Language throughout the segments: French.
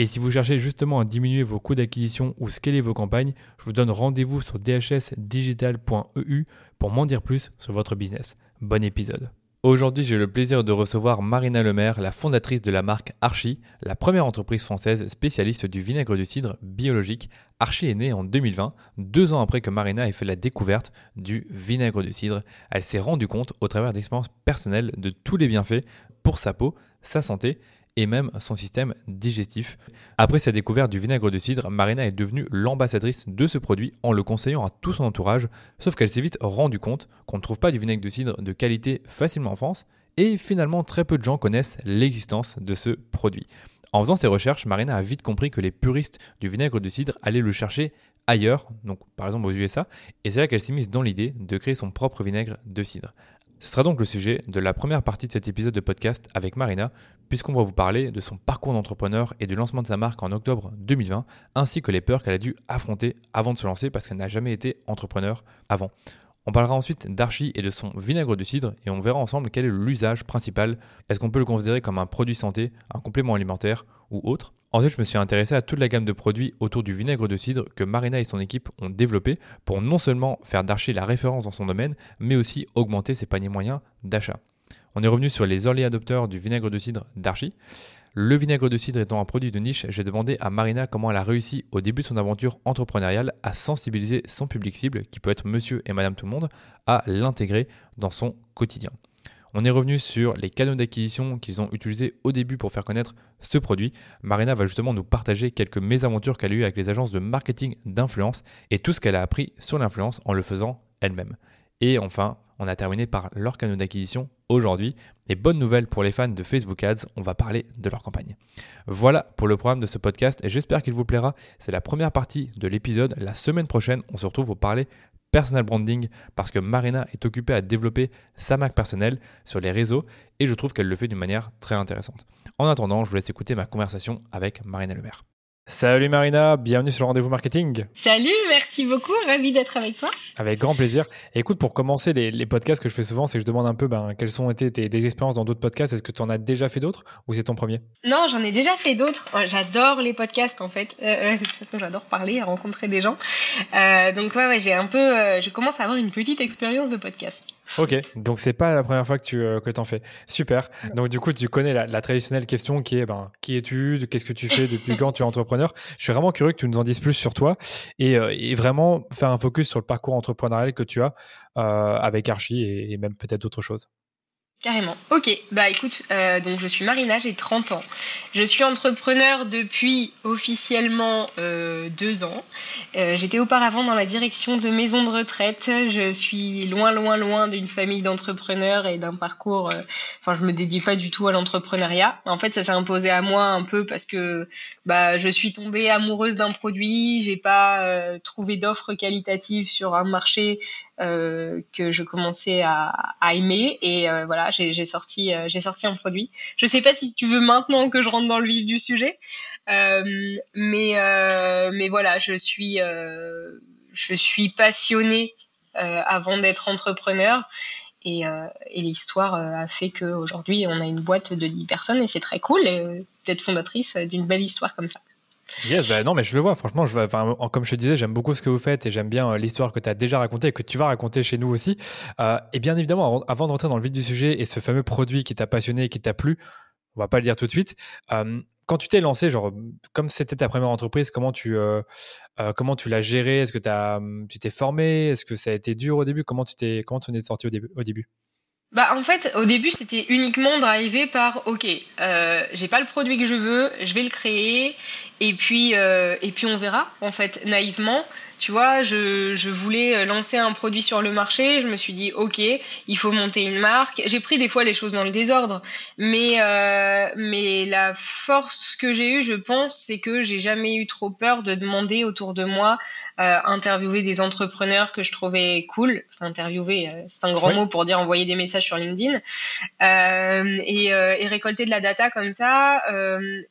Et si vous cherchez justement à diminuer vos coûts d'acquisition ou scaler vos campagnes, je vous donne rendez-vous sur dhsdigital.eu pour m'en dire plus sur votre business. Bon épisode. Aujourd'hui, j'ai le plaisir de recevoir Marina Lemaire, la fondatrice de la marque Archie, la première entreprise française spécialiste du vinaigre de cidre biologique. Archie est née en 2020, deux ans après que Marina ait fait la découverte du vinaigre de cidre. Elle s'est rendue compte, au travers d'expériences personnelles, de tous les bienfaits pour sa peau, sa santé et même son système digestif. Après sa découverte du vinaigre de cidre, Marina est devenue l'ambassadrice de ce produit en le conseillant à tout son entourage, sauf qu'elle s'est vite rendue compte qu'on ne trouve pas du vinaigre de cidre de qualité facilement en France, et finalement très peu de gens connaissent l'existence de ce produit. En faisant ses recherches, Marina a vite compris que les puristes du vinaigre de cidre allaient le chercher ailleurs, donc par exemple aux USA, et c'est là qu'elle s'est mise dans l'idée de créer son propre vinaigre de cidre. Ce sera donc le sujet de la première partie de cet épisode de podcast avec Marina, puisqu'on va vous parler de son parcours d'entrepreneur et du lancement de sa marque en octobre 2020, ainsi que les peurs qu'elle a dû affronter avant de se lancer parce qu'elle n'a jamais été entrepreneur avant. On parlera ensuite d'Archie et de son vinaigre de cidre et on verra ensemble quel est l'usage principal. Est-ce qu'on peut le considérer comme un produit santé, un complément alimentaire ou autre? Ensuite, je me suis intéressé à toute la gamme de produits autour du vinaigre de cidre que Marina et son équipe ont développé pour non seulement faire d'Archie la référence dans son domaine, mais aussi augmenter ses paniers moyens d'achat. On est revenu sur les early adopteurs du vinaigre de cidre d'Archie. Le vinaigre de cidre étant un produit de niche, j'ai demandé à Marina comment elle a réussi au début de son aventure entrepreneuriale à sensibiliser son public cible, qui peut être monsieur et madame tout le monde, à l'intégrer dans son quotidien. On est revenu sur les canaux d'acquisition qu'ils ont utilisés au début pour faire connaître ce produit. Marina va justement nous partager quelques mésaventures qu'elle a eues avec les agences de marketing d'influence et tout ce qu'elle a appris sur l'influence en le faisant elle-même. Et enfin, on a terminé par leurs canaux d'acquisition aujourd'hui. Et bonne nouvelle pour les fans de Facebook Ads, on va parler de leur campagne. Voilà pour le programme de ce podcast et j'espère qu'il vous plaira. C'est la première partie de l'épisode. La semaine prochaine, on se retrouve pour parler personal branding parce que Marina est occupée à développer sa marque personnelle sur les réseaux et je trouve qu'elle le fait d'une manière très intéressante. En attendant, je vous laisse écouter ma conversation avec Marina Lemaire. Salut Marina, bienvenue sur le rendez-vous marketing. Salut, merci beaucoup, ravi d'être avec toi. Avec grand plaisir. écoute, pour commencer, les, podcasts que je fais souvent, c'est que je demande un peu ben, quelles ont été tes, expériences dans d'autres podcasts? Est-ce que tu en as déjà fait d'autres ou c'est ton premier? Non, j'en ai déjà fait d'autres. J'adore les podcasts en fait. Euh, euh, de toute façon, j'adore parler, rencontrer des gens. Euh, donc ouais, ouais j'ai un peu, je commence à avoir une petite expérience de podcast. Ok, donc c'est pas la première fois que tu euh, que en fais. Super. Donc du coup, tu connais la, traditionnelle question qui est ben, qui es-tu? Qu'est-ce que tu fais? Depuis quand tu es entrepreneur? Je suis vraiment curieux que tu nous en dises plus sur toi et, euh, vraiment faire un focus sur le parcours entrepreneurial que tu as euh, avec Archie et même peut-être d'autres choses. Carrément. Ok, bah écoute, euh, donc je suis Marina, j'ai 30 ans. Je suis entrepreneur depuis officiellement euh, deux ans. Euh, J'étais auparavant dans la direction de maison de retraite. Je suis loin, loin, loin d'une famille d'entrepreneurs et d'un parcours. Euh, enfin, je me dédie pas du tout à l'entrepreneuriat. En fait, ça s'est imposé à moi un peu parce que bah je suis tombée amoureuse d'un produit. J'ai pas trouvé d'offre qualitative sur un marché que je commençais à, à aimer et voilà j'ai sorti, euh, j'ai sorti un produit. Je sais pas si tu veux maintenant que je rentre dans le vif du sujet, euh, mais euh, mais voilà, je suis je suis passionnée avant d'être entrepreneur. Et, et l'histoire a fait qu'aujourd'hui, on a une boîte de 10 personnes et c'est très cool d'être fondatrice d'une belle histoire comme ça. Yes, bah non, mais je le vois, franchement, comme je te disais, j'aime beaucoup ce que vous faites et j'aime bien euh, l'histoire que tu as déjà racontée et que tu vas raconter chez nous aussi. Euh, et bien évidemment, avant, de rentrer dans le vif du sujet et ce fameux produit qui t'a passionné et qui t'a plu, on va pas le dire tout de suite. Euh, quand tu t'es lancé, genre, comme c'était ta première entreprise, comment tu, comment tu l'as géré? Est-ce que hum, tu t'es formé? Est-ce que ça a été dur au début? Comment tu t'es comment tu en es sorti au début? Bah en fait au début c'était uniquement drivé par ok euh, j'ai pas le produit que je veux je vais le créer et puis euh, et puis on verra en fait naïvement tu vois, je, je, voulais euh, lancer un produit sur le marché. Je me suis dit, ok, il faut monter une marque. J'ai pris des fois les choses dans le désordre, mais euh, mais la force que j'ai eue, je pense, c'est que j'ai jamais eu trop peur de demander autour de moi, euh, interviewer des entrepreneurs que je trouvais cool. Enfin, interviewer, c'est un grand mot pour dire envoyer des messages sur LinkedIn euh, et, et, récolter de la data comme ça.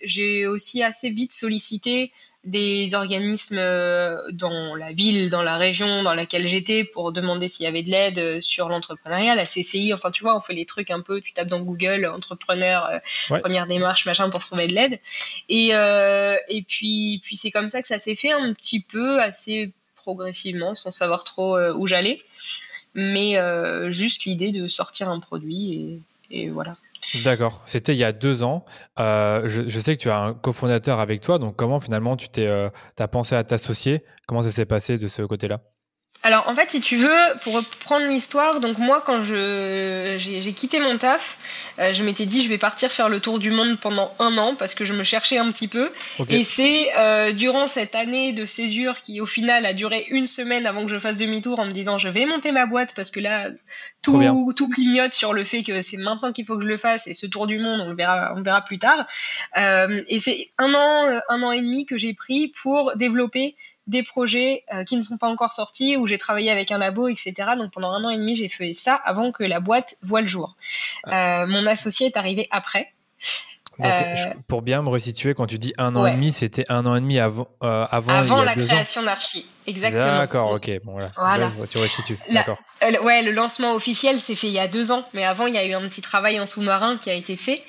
j'ai aussi assez vite sollicité des organismes euh, dans la ville, dans la région dans laquelle j'étais pour demander s'il y avait de l'aide euh, sur l'entrepreneuriat, la CCI, enfin tu vois, on fait les trucs un peu, tu tapes dans Google, entrepreneur, euh, première démarche, machin, pour trouver de l'aide. Et, et puis, puis c'est comme ça que ça s'est fait un petit peu, assez progressivement, sans savoir trop où j'allais. Mais juste l'idée de sortir un produit et, et voilà. D'accord. C'était il y a deux ans. Euh, je, sais que tu as un cofondateur avec toi. Donc, comment finalement tu t'es, euh, as pensé à t'associer? Comment ça s'est passé de ce côté-là? Alors en fait, si tu veux, pour reprendre l'histoire, donc moi quand je j'ai quitté mon taf, euh, je m'étais dit je vais partir faire le tour du monde pendant un an parce que je me cherchais un petit peu. Et c'est euh, durant cette année de césure qui au final a duré une semaine avant que je fasse demi-tour en me disant je vais monter ma boîte parce que là tout tout clignote sur le fait que c'est maintenant qu'il faut que je le fasse et ce tour du monde on verra on verra plus tard. Euh, et c'est un an un an et demi que j'ai pris pour développer des projets euh, qui ne sont pas encore sortis, où j'ai travaillé avec un labo, etc. Donc pendant un an et demi, j'ai fait ça avant que la boîte voit le jour. Euh, mon associé est arrivé après. Euh, pour bien me resituer, quand tu dis un an et demi, c'était un an et demi avant, avant, avant la création d'Archie. Exactement. D'accord, ok. Bon, voilà. tu resitues. D'accord. Euh, ouais, le lancement officiel s'est fait il y a deux ans, mais avant il y a eu un petit travail en sous-marin qui a été fait,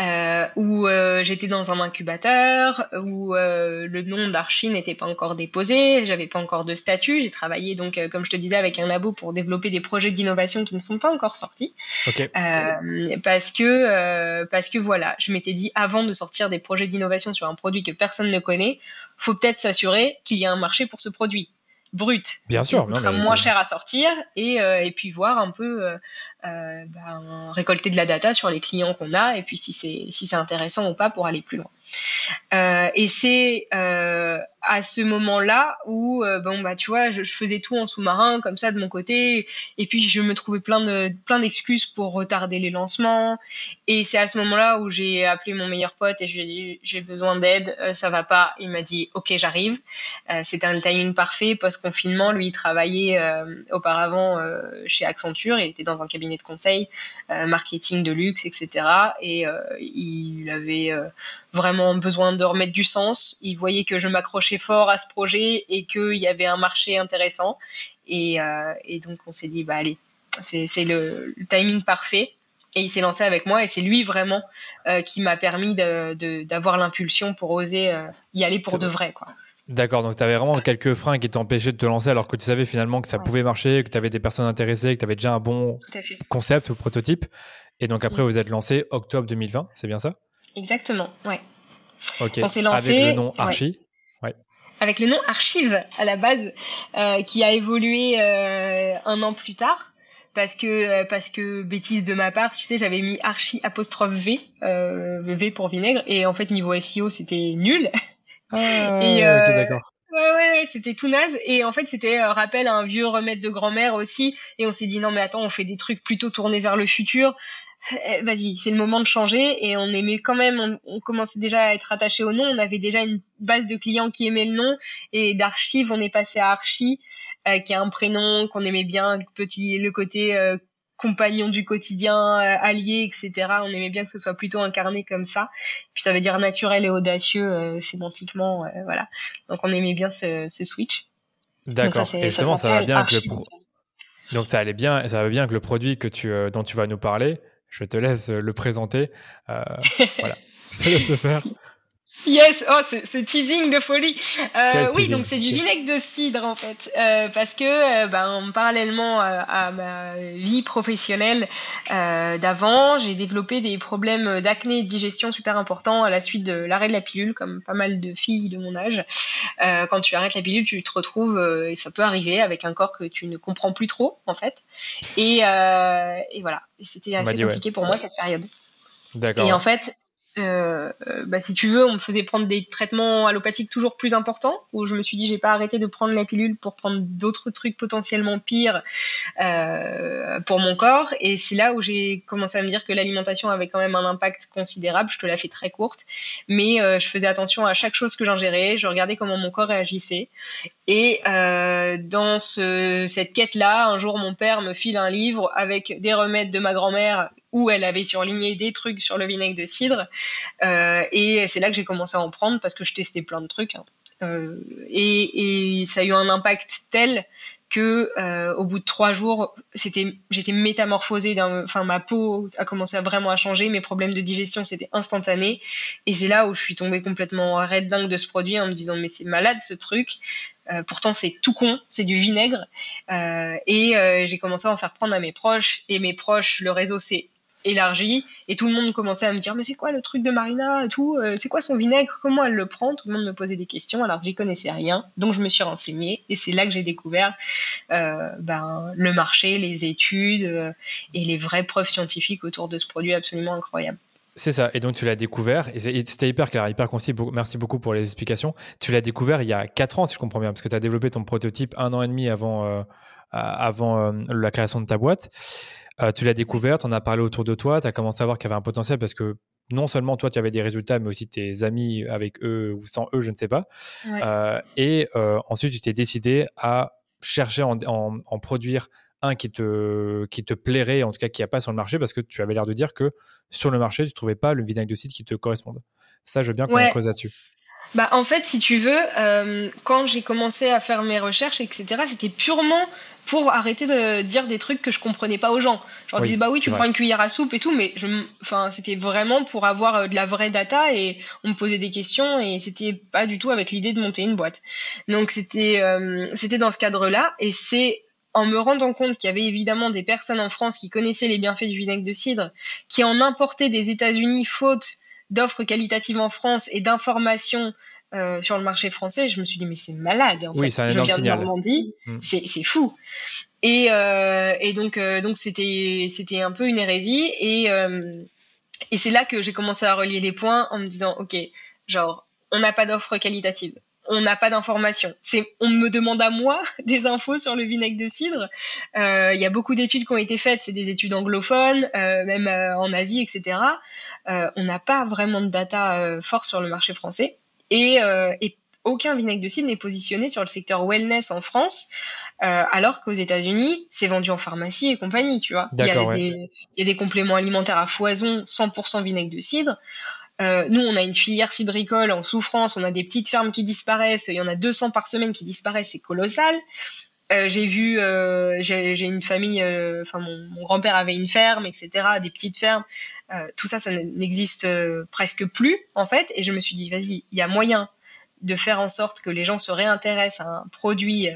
euh, où euh, j'étais dans un incubateur, où euh, le nom d'Archie n'était pas encore déposé, j'avais pas encore de statut. J'ai travaillé donc, euh, comme je te disais, avec un labo pour développer des projets d'innovation qui ne sont pas encore sortis, okay. parce que parce que voilà, je m'étais dit avant de sortir des projets d'innovation sur un produit que personne ne connaît, faut peut-être s'assurer qu'il y a un marché pour ce produit brut. Bien sûr. sera moins cher à sortir et, euh, et puis voir un peu euh, euh, ben, récolter de la data sur les clients qu'on a et puis si c'est si c'est intéressant ou pas pour aller plus loin. Euh, et c'est à ce moment-là où, euh, bon bah tu vois, je, faisais tout en sous-marin comme ça de mon côté, et puis je me trouvais plein de plein d'excuses pour retarder les lancements. Et c'est à ce moment-là où j'ai appelé mon meilleur pote et je lui ai dit j'ai besoin d'aide, ça va pas. Il m'a dit ok j'arrive. C'était un timing parfait post confinement. Lui il travaillait auparavant chez Accenture, il était dans un cabinet de conseil, marketing de luxe, etc. Et il avait vraiment besoin de remettre du sens. Il voyait que je m'accrochais fort à ce projet et qu'il y avait un marché intéressant. Et, euh, et donc on s'est dit, bah allez, c'est le, le, timing parfait. Et il s'est lancé avec moi et c'est lui vraiment euh, qui m'a permis d'avoir l'impulsion pour oser euh, y aller pour de vrai. quoi. D'accord, donc tu avais vraiment quelques freins qui t'empêchaient de te lancer alors que tu savais finalement que ça pouvait marcher, que tu avais des personnes intéressées, que tu avais déjà un bon concept ou prototype. Et donc après, vous êtes lancé octobre 2020, c'est bien ça? Exactement, ouais. Ok. On s'est lancé avec le nom Archie. Ouais. Avec le nom Archive à la base, euh, qui a évolué euh, un an plus tard. Parce que, euh, parce que bêtise de ma part, tu sais, j'avais mis Archie apostrophe V, euh, V pour vinaigre, et en fait niveau SEO c'était nul. Ah, et, euh, ok, d'accord. Ouais, ouais, c'était tout naze. Et en fait, c'était euh, rappel à un vieux remède de grand-mère aussi. Et on s'est dit, non, mais attends, on fait des trucs plutôt tournés vers le futur. Eh, vas-y, c'est le moment de changer et on aimait quand même, on, commençait déjà à être attaché au nom, on avait déjà une base de clients qui aimaient le nom et d'archive on est passé à Archie euh, qui a un prénom qu'on aimait bien, le petit le côté euh, compagnon du quotidien, euh, allié, etc. On aimait bien que ce soit plutôt incarné comme ça. Puis ça veut dire naturel et audacieux sémantiquement, voilà. Donc on aimait bien ce, ce switch. D'accord. Et justement, ça, va bien avec le donc ça allait bien, ça va bien avec le produit que tu dont tu vas nous parler je te laisse le présenter. Euh, voilà, je te laisse le faire. Yes, oh, ce, teasing de folie. Euh, oui, donc c'est du vinaigre de cidre en fait, euh, parce que euh, ben, parallèlement à, ma vie professionnelle d'avant, j'ai développé des problèmes d'acné et de digestion super importants à la suite de l'arrêt de la pilule, comme pas mal de filles de mon âge. quand tu arrêtes la pilule, tu te retrouves, et ça peut arriver, avec un corps que tu ne comprends plus trop en fait. Et, et voilà, c'était assez compliqué pour moi cette période. D'accord. Et en fait, euh, bah, si tu veux, on me faisait prendre des traitements allopathiques toujours plus importants, où je me suis dit, j'ai pas arrêté de prendre la pilule pour prendre d'autres trucs potentiellement pires euh, pour mon corps. Et c'est là où j'ai commencé à me dire que l'alimentation avait quand même un impact considérable. Je te la fais très courte, mais euh, je faisais attention à chaque chose que j'ingérais. Je regardais comment mon corps réagissait. Et euh, dans ce, cette quête-là, un jour, mon père me file un livre avec des remèdes de ma grand-mère où elle avait surligné des trucs sur le vinaigre de cidre. Euh, et c'est là que j'ai commencé à en prendre parce que je testais plein de trucs. Hein. Euh, et, ça a eu un impact tel que euh, au bout de trois jours, j'étais métamorphosée. Enfin, ma peau a commencé à vraiment à changer. Mes problèmes de digestion, c'était instantané. Et c'est là où je suis tombée complètement raide dingue de ce produit en me disant mais c'est malade ce truc. pourtant, c'est tout con, c'est du vinaigre. et j'ai commencé à en faire prendre à mes proches. Et mes proches, le réseau s'est élargi et tout le monde commençait à me dire mais c'est quoi le truc de Marina tout euh, c'est quoi son vinaigre comment elle le prend tout le monde me posait des questions alors j'y connaissais rien donc je me suis renseignée et c'est là que j'ai découvert euh, ben, le marché les études euh, et les vraies preuves scientifiques autour de ce produit absolument incroyable c'est ça, et donc tu l'as découvert, et c'était hyper clair, hyper concis, merci beaucoup pour les explications. Tu l'as découvert il y a 4 ans, si je comprends bien, parce que tu as développé ton prototype un an et demi avant, avant la création de ta boîte. Euh, tu l'as découverte, on a parlé autour de toi, tu as commencé à voir qu'il y avait un potentiel parce que non seulement toi, tu avais des résultats, mais aussi tes amis avec eux ou sans eux, je ne sais pas. Euh, et euh, ensuite, tu t'es décidé à chercher en, en, produire un qui te, qui te plairait, en tout cas qui n'y a pas sur le marché, parce que tu avais l'air de dire que sur le marché, tu ne trouvais pas le vinaigre de cidre qui te corresponde. Ça, je veux bien qu'on ouais. creuse là-dessus. Bah, en fait, si tu veux, euh, quand j'ai commencé à faire mes recherches, etc., c'était purement pour arrêter de dire des trucs que je comprenais pas aux gens. Je leur disais, bah oui, tu prends une cuillère à soupe et tout, mais je, enfin, c'était vraiment pour avoir euh, de la vraie data et on me posait des questions et c'était pas du tout avec l'idée de monter une boîte. Donc, c'était, euh, c'était dans ce cadre-là et c'est en me rendant compte qu'il y avait évidemment des personnes en France qui connaissaient les bienfaits du vinaigre de cidre, qui en importaient des États-Unis faute d'offres qualitatives en France et d'informations euh, sur le marché français, je me suis dit mais c'est malade. En oui, fait. je viens de Normandie, mm. c'est fou. Et, euh, et donc euh, donc c'était c'était un peu une hérésie et et c'est là que j'ai commencé à relier les points en me disant ok genre on n'a pas d'offres qualitatives on n'a pas d'informations. C'est, on me demande à moi des infos sur le vinaigre de cidre. Euh, il y a beaucoup d'études qui ont été faites, c'est des études anglophones, euh, même euh, en Asie, etc. on n'a pas vraiment de data force sur le marché français et, et aucun vinaigre de cidre n'est positionné sur le secteur wellness en France, alors qu'aux États-Unis, c'est vendu en pharmacie et compagnie, tu vois. Il y, a des, il y a des compléments alimentaires à foison 100% vinaigre de cidre. Euh, nous, on a une filière cidricole en souffrance, on a des petites fermes qui disparaissent, il y en a 200 par semaine qui disparaissent, c'est colossal. Euh, j'ai vu, euh, j'ai une famille, enfin mon, mon grand-père avait une ferme, etc., des petites fermes. Tout ça, ça n'existe presque plus en fait. Et je me suis dit, vas-y, il y a moyen de faire en sorte que les gens se réintéressent à un produit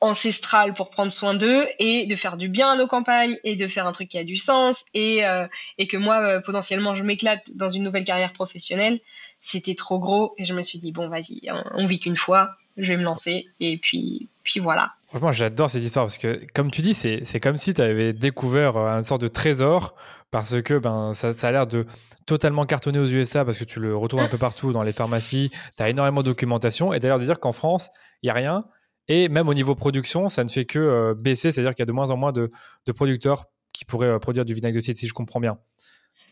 ancestrale pour prendre soin d'eux et de faire du bien à nos campagnes et de faire un truc qui a du sens et, euh, et que moi euh, potentiellement je m'éclate dans une nouvelle carrière professionnelle. C'était trop gros et je me suis dit bon vas-y on, vit qu'une fois je vais me lancer et puis puis voilà. Franchement j'adore cette histoire parce que comme tu dis c'est, comme si tu avais découvert euh, un sorte de trésor parce que ben ça, ça a l'air de totalement cartonné aux USA parce que tu le retrouves un peu partout dans les pharmacies. Tu as énormément de documentation et d'ailleurs de dire qu'en France il y a rien et même au niveau production, ça ne fait que euh, baisser, c'est-à-dire qu'il y a de moins en moins de, producteurs qui pourraient euh, produire du vinaigre de cidre, si je comprends bien.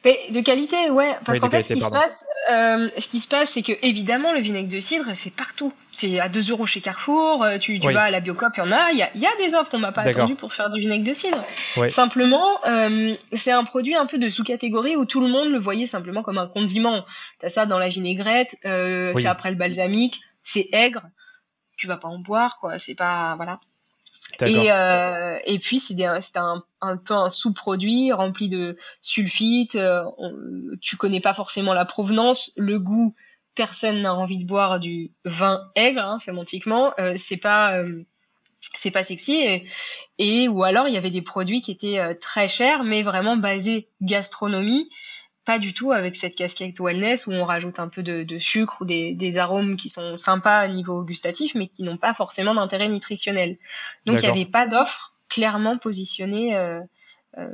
Mais de qualité, ouais. Parce qu'en fait, ce qui, se passe, euh, ce qui se passe, c'est que évidemment, le vinaigre de cidre, c'est partout. C'est à 2 euros chez Carrefour. Tu, tu vas à la Biocop, il y en a. Il y a, y a, des offres. On m'a pas attendu pour faire du vinaigre de cidre. Simplement, c'est un produit un peu de sous-catégorie où tout le monde le voyait simplement comme un condiment. T'as ça dans la vinaigrette. C'est après le balsamique. C'est aigre tu vas pas en boire, quoi. C'est pas, voilà. Et, euh, et puis c'est un, un peu un sous-produit rempli de sulfite. Euh, tu connais pas forcément la provenance, le goût personne n'a envie de boire du vin aigre, hein, sémantiquement. c'est pas c'est pas sexy et, et, ou alors il y avait des produits qui étaient très chers mais vraiment basés gastronomie pas du tout avec cette casquette wellness où on rajoute un peu de, sucre ou des, arômes qui sont sympas au niveau gustatif, mais qui n'ont pas forcément d'intérêt nutritionnel. Donc il n'y avait pas d'offre clairement positionnée euh, euh,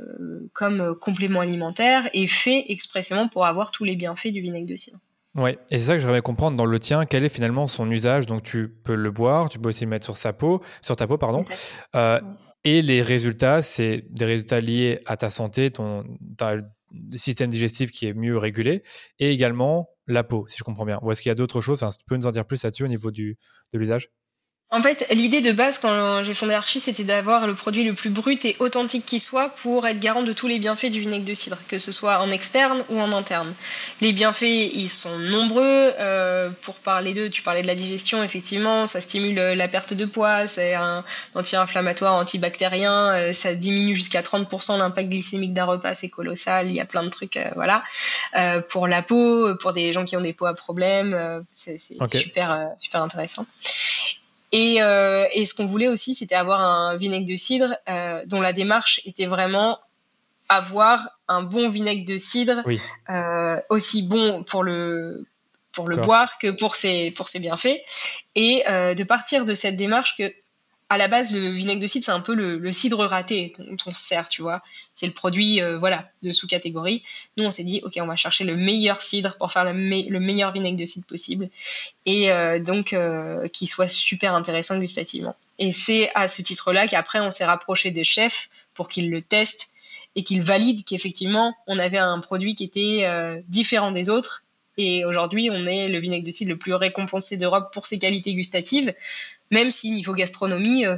comme complément alimentaire et fait expressément pour avoir tous les bienfaits du vinaigre de cidre. Oui, et c'est ça que j'aimerais comprendre dans le tien, quel est finalement son usage? Donc tu peux le boire, tu peux aussi le mettre sur sa peau, sur ta peau, pardon. Euh, et les résultats, c'est des résultats liés à ta santé, ton, ta, système digestif qui est mieux régulé, et également la peau, si je comprends bien. Ou est-ce qu'il y a d'autres choses? Tu peux nous en dire plus là-dessus au niveau du, de l'usage? En fait, l'idée de base quand j'ai fondé Archie, c'était d'avoir le produit le plus brut et authentique qui soit pour être garant de tous les bienfaits du vinaigre de cidre, que ce soit en externe ou en interne. Les bienfaits, ils sont nombreux. Euh, pour parler d'eux, tu parlais de la digestion, effectivement, ça stimule la perte de poids, c'est un anti-inflammatoire, antibactérien, euh, ça diminue jusqu'à 30% l'impact glycémique d'un repas, c'est colossal. Il y a plein de trucs, euh, voilà. pour la peau, pour des gens qui ont des peaux à problème, c'est super, super intéressant. Et, euh, et ce qu'on voulait aussi, c'était avoir un vinaigre de cidre euh, dont la démarche était vraiment avoir un bon vinaigre de cidre, euh, aussi bon pour le pour le boire que pour ses pour ses bienfaits, et de partir de cette démarche que à la base, le vinaigre de cidre, c'est un peu le, cidre raté dont on se sert, tu vois. C'est le produit, euh, voilà, de sous-catégorie. Nous, on s'est dit, ok, on va chercher le meilleur cidre pour faire le, meilleur vinaigre de cidre possible, et euh, donc euh, qui soit super intéressant gustativement. Et c'est à ce titre-là qu'après, on s'est rapproché des chefs pour qu'ils le testent et qu'ils valident qu'effectivement, on avait un produit qui était différent des autres et aujourd'hui, on est le vinaigre de cidre le plus récompensé d'Europe pour ses qualités gustatives, même si niveau gastronomie, euh,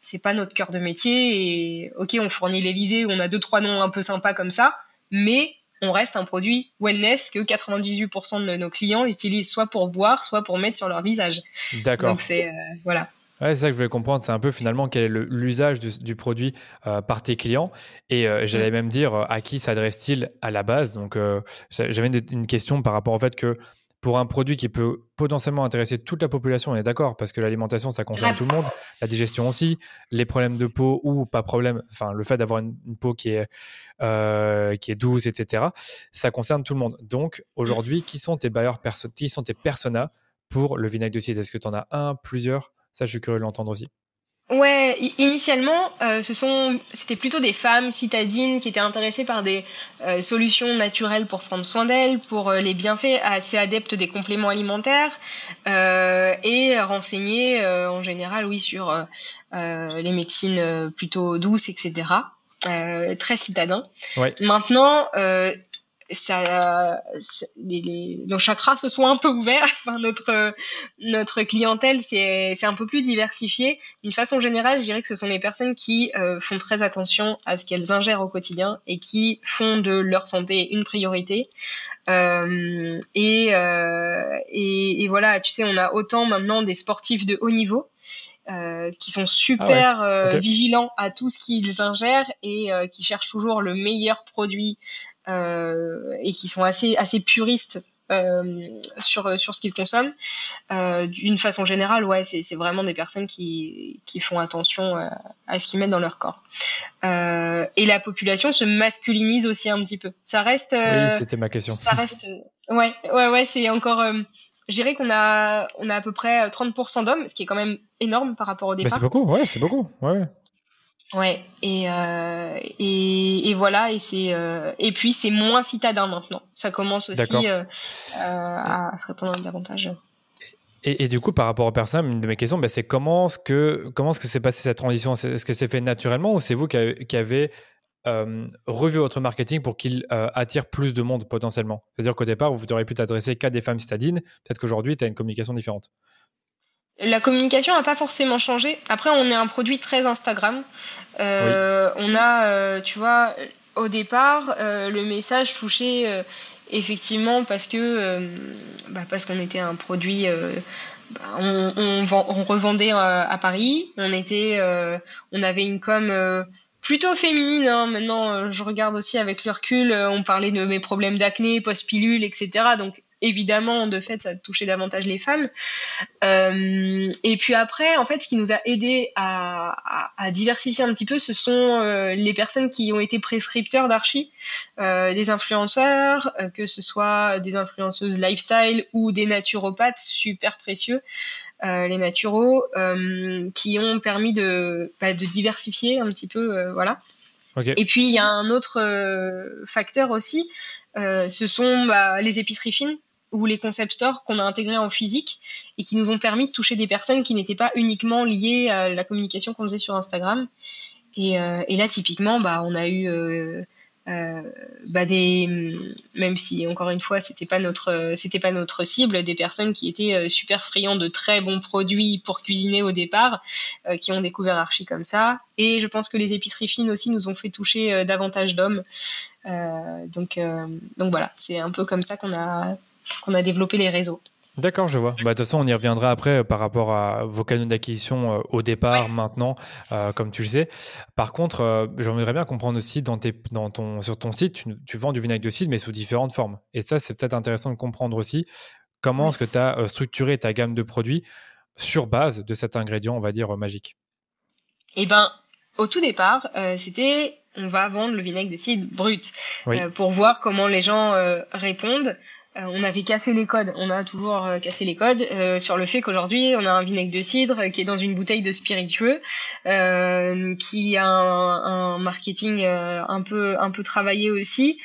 c'est pas notre cœur de métier. Et ok, on fournit l'Elysée, on a deux trois noms un peu sympas comme ça, mais on reste un produit wellness que 98% de nos clients utilisent soit pour boire, soit pour mettre sur leur visage. D'accord. Donc c'est euh, voilà. Ouais, c'est ça que je voulais comprendre. C'est un peu finalement quel est l'usage du, produit euh, par tes clients. Et euh, j'allais mm. même dire à qui s'adresse-t-il à la base? Donc, j'avais une, question par rapport au fait que pour un produit qui peut potentiellement intéresser toute la population, on est d'accord, parce que l'alimentation, ça concerne tout le monde, la digestion aussi, les problèmes de peau ou pas problème, enfin le fait d'avoir une, peau qui est, qui est douce, etc., ça concerne tout le monde. Donc aujourd'hui, qui sont tes bailleurs, qui sont tes personas pour le vinaigre de cidre? Est-ce que tu en as un, plusieurs? Ça, je suis curieux de l'entendre aussi. Ouais, initialement, euh, ce sont, c'était plutôt des femmes citadines qui étaient intéressées par des euh, solutions naturelles pour prendre soin d'elles, pour euh, les bienfaits assez adeptes des compléments alimentaires et renseignées en général, oui, sur les médecines plutôt douces, etc. très citadins. Ouais. Maintenant, ça, les, nos chakras se sont un peu ouverts. Enfin, notre notre clientèle c'est c'est un peu plus diversifié. D'une façon générale, je dirais que ce sont les personnes qui euh, font très attention à ce qu'elles ingèrent au quotidien et qui font de leur santé une priorité. Euh, et, euh, et, et voilà, tu sais, on a autant maintenant des sportifs de haut niveau. Euh, qui sont super ah euh, vigilants à tout ce qu'ils ingèrent et euh, qui cherchent toujours le meilleur produit et qui sont assez assez puristes euh, sur sur ce qu'ils consomment. Euh, d'une façon générale, ouais, c'est c'est vraiment des personnes qui qui font attention à ce qu'ils mettent dans leur corps. et la population se masculinise aussi un petit peu. Ça reste. oui, c'était ma question. Ça reste. ouais, ouais, ouais, c'est encore. je dirais qu'on a on a à peu près 30% d'hommes, ce qui est quand même énorme par rapport au départ. c'est beaucoup, ouais, c'est beaucoup, ouais. Ouais, et, euh, et, et, voilà, et c'est euh, et puis c'est moins citadin maintenant. Ça commence aussi euh, à, se répondre davantage. Et, et, du coup, par rapport aux personnes, une de mes questions, ben, c'est comment est-ce que comment est-ce que s'est passé cette transition? Est-ce que c'est fait naturellement ou c'est vous qui, avez revu votre marketing pour qu'il attire plus de monde potentiellement? C'est-à-dire qu'au départ, vous auriez pu t'adresser qu'à des femmes citadines. Peut-être qu'aujourd'hui, tu as une communication différente. La communication n'a pas forcément changé. Après, on est un produit très Instagram. Euh, on a, euh, tu vois, au départ, euh, le message touchait effectivement parce que bah, parce qu'on était un produit. Bah, on, on, revendait à Paris. On était, on avait une com plutôt féminine. Hein. Maintenant, je regarde aussi avec le recul. on parlait de mes problèmes d'acné, post-pilule, etc. Donc évidemment, de fait, ça touchait davantage les femmes. Euh, et puis après, en fait, ce qui nous a aidé à, diversifier un petit peu, ce sont euh, les personnes qui ont été prescripteurs d'archi, euh, des influenceurs, que ce soit des influenceuses lifestyle ou des naturopathes super précieux. les naturaux qui ont permis de, bah, de diversifier un petit peu voilà et puis il y a un autre facteur aussi ce sont bah, les épiceries fines ou les concept stores qu'on a intégrés en physique et qui nous ont permis de toucher des personnes qui n'étaient pas uniquement liées à la communication qu'on faisait sur Instagram. Et, euh, là, typiquement, bah, on a eu euh, euh, bah, des, même si encore une fois, c'était pas notre, c'était pas notre cible, des personnes qui étaient super friands de très bons produits pour cuisiner au départ, qui ont découvert Archie comme ça. Et je pense que les épiceries fines aussi nous ont fait toucher davantage d'hommes. donc, donc voilà, c'est un peu comme ça qu'on a qu'on a développé les réseaux. D'accord, je vois. Bah, de toute façon, on y reviendra après euh, par rapport à vos canaux d'acquisition euh, au départ, maintenant, euh, comme tu le sais. Par contre, j'aimerais bien comprendre aussi dans tes, dans ton, sur ton site, tu, vends du vinaigre de cidre, mais sous différentes formes. Et ça, c'est peut-être intéressant de comprendre aussi comment est-ce que tu as structuré ta gamme de produits sur base de cet ingrédient, on va dire, magique. Eh ben, au tout départ, c'était on va vendre le vinaigre de cidre brut pour voir comment les gens répondent. Euh, on avait cassé les codes, on a toujours euh, cassé les codes euh, sur le fait qu'aujourd'hui on a un vinaigre de cidre qui est dans une bouteille de spiritueux, qui a un, marketing un peu un peu travaillé aussi,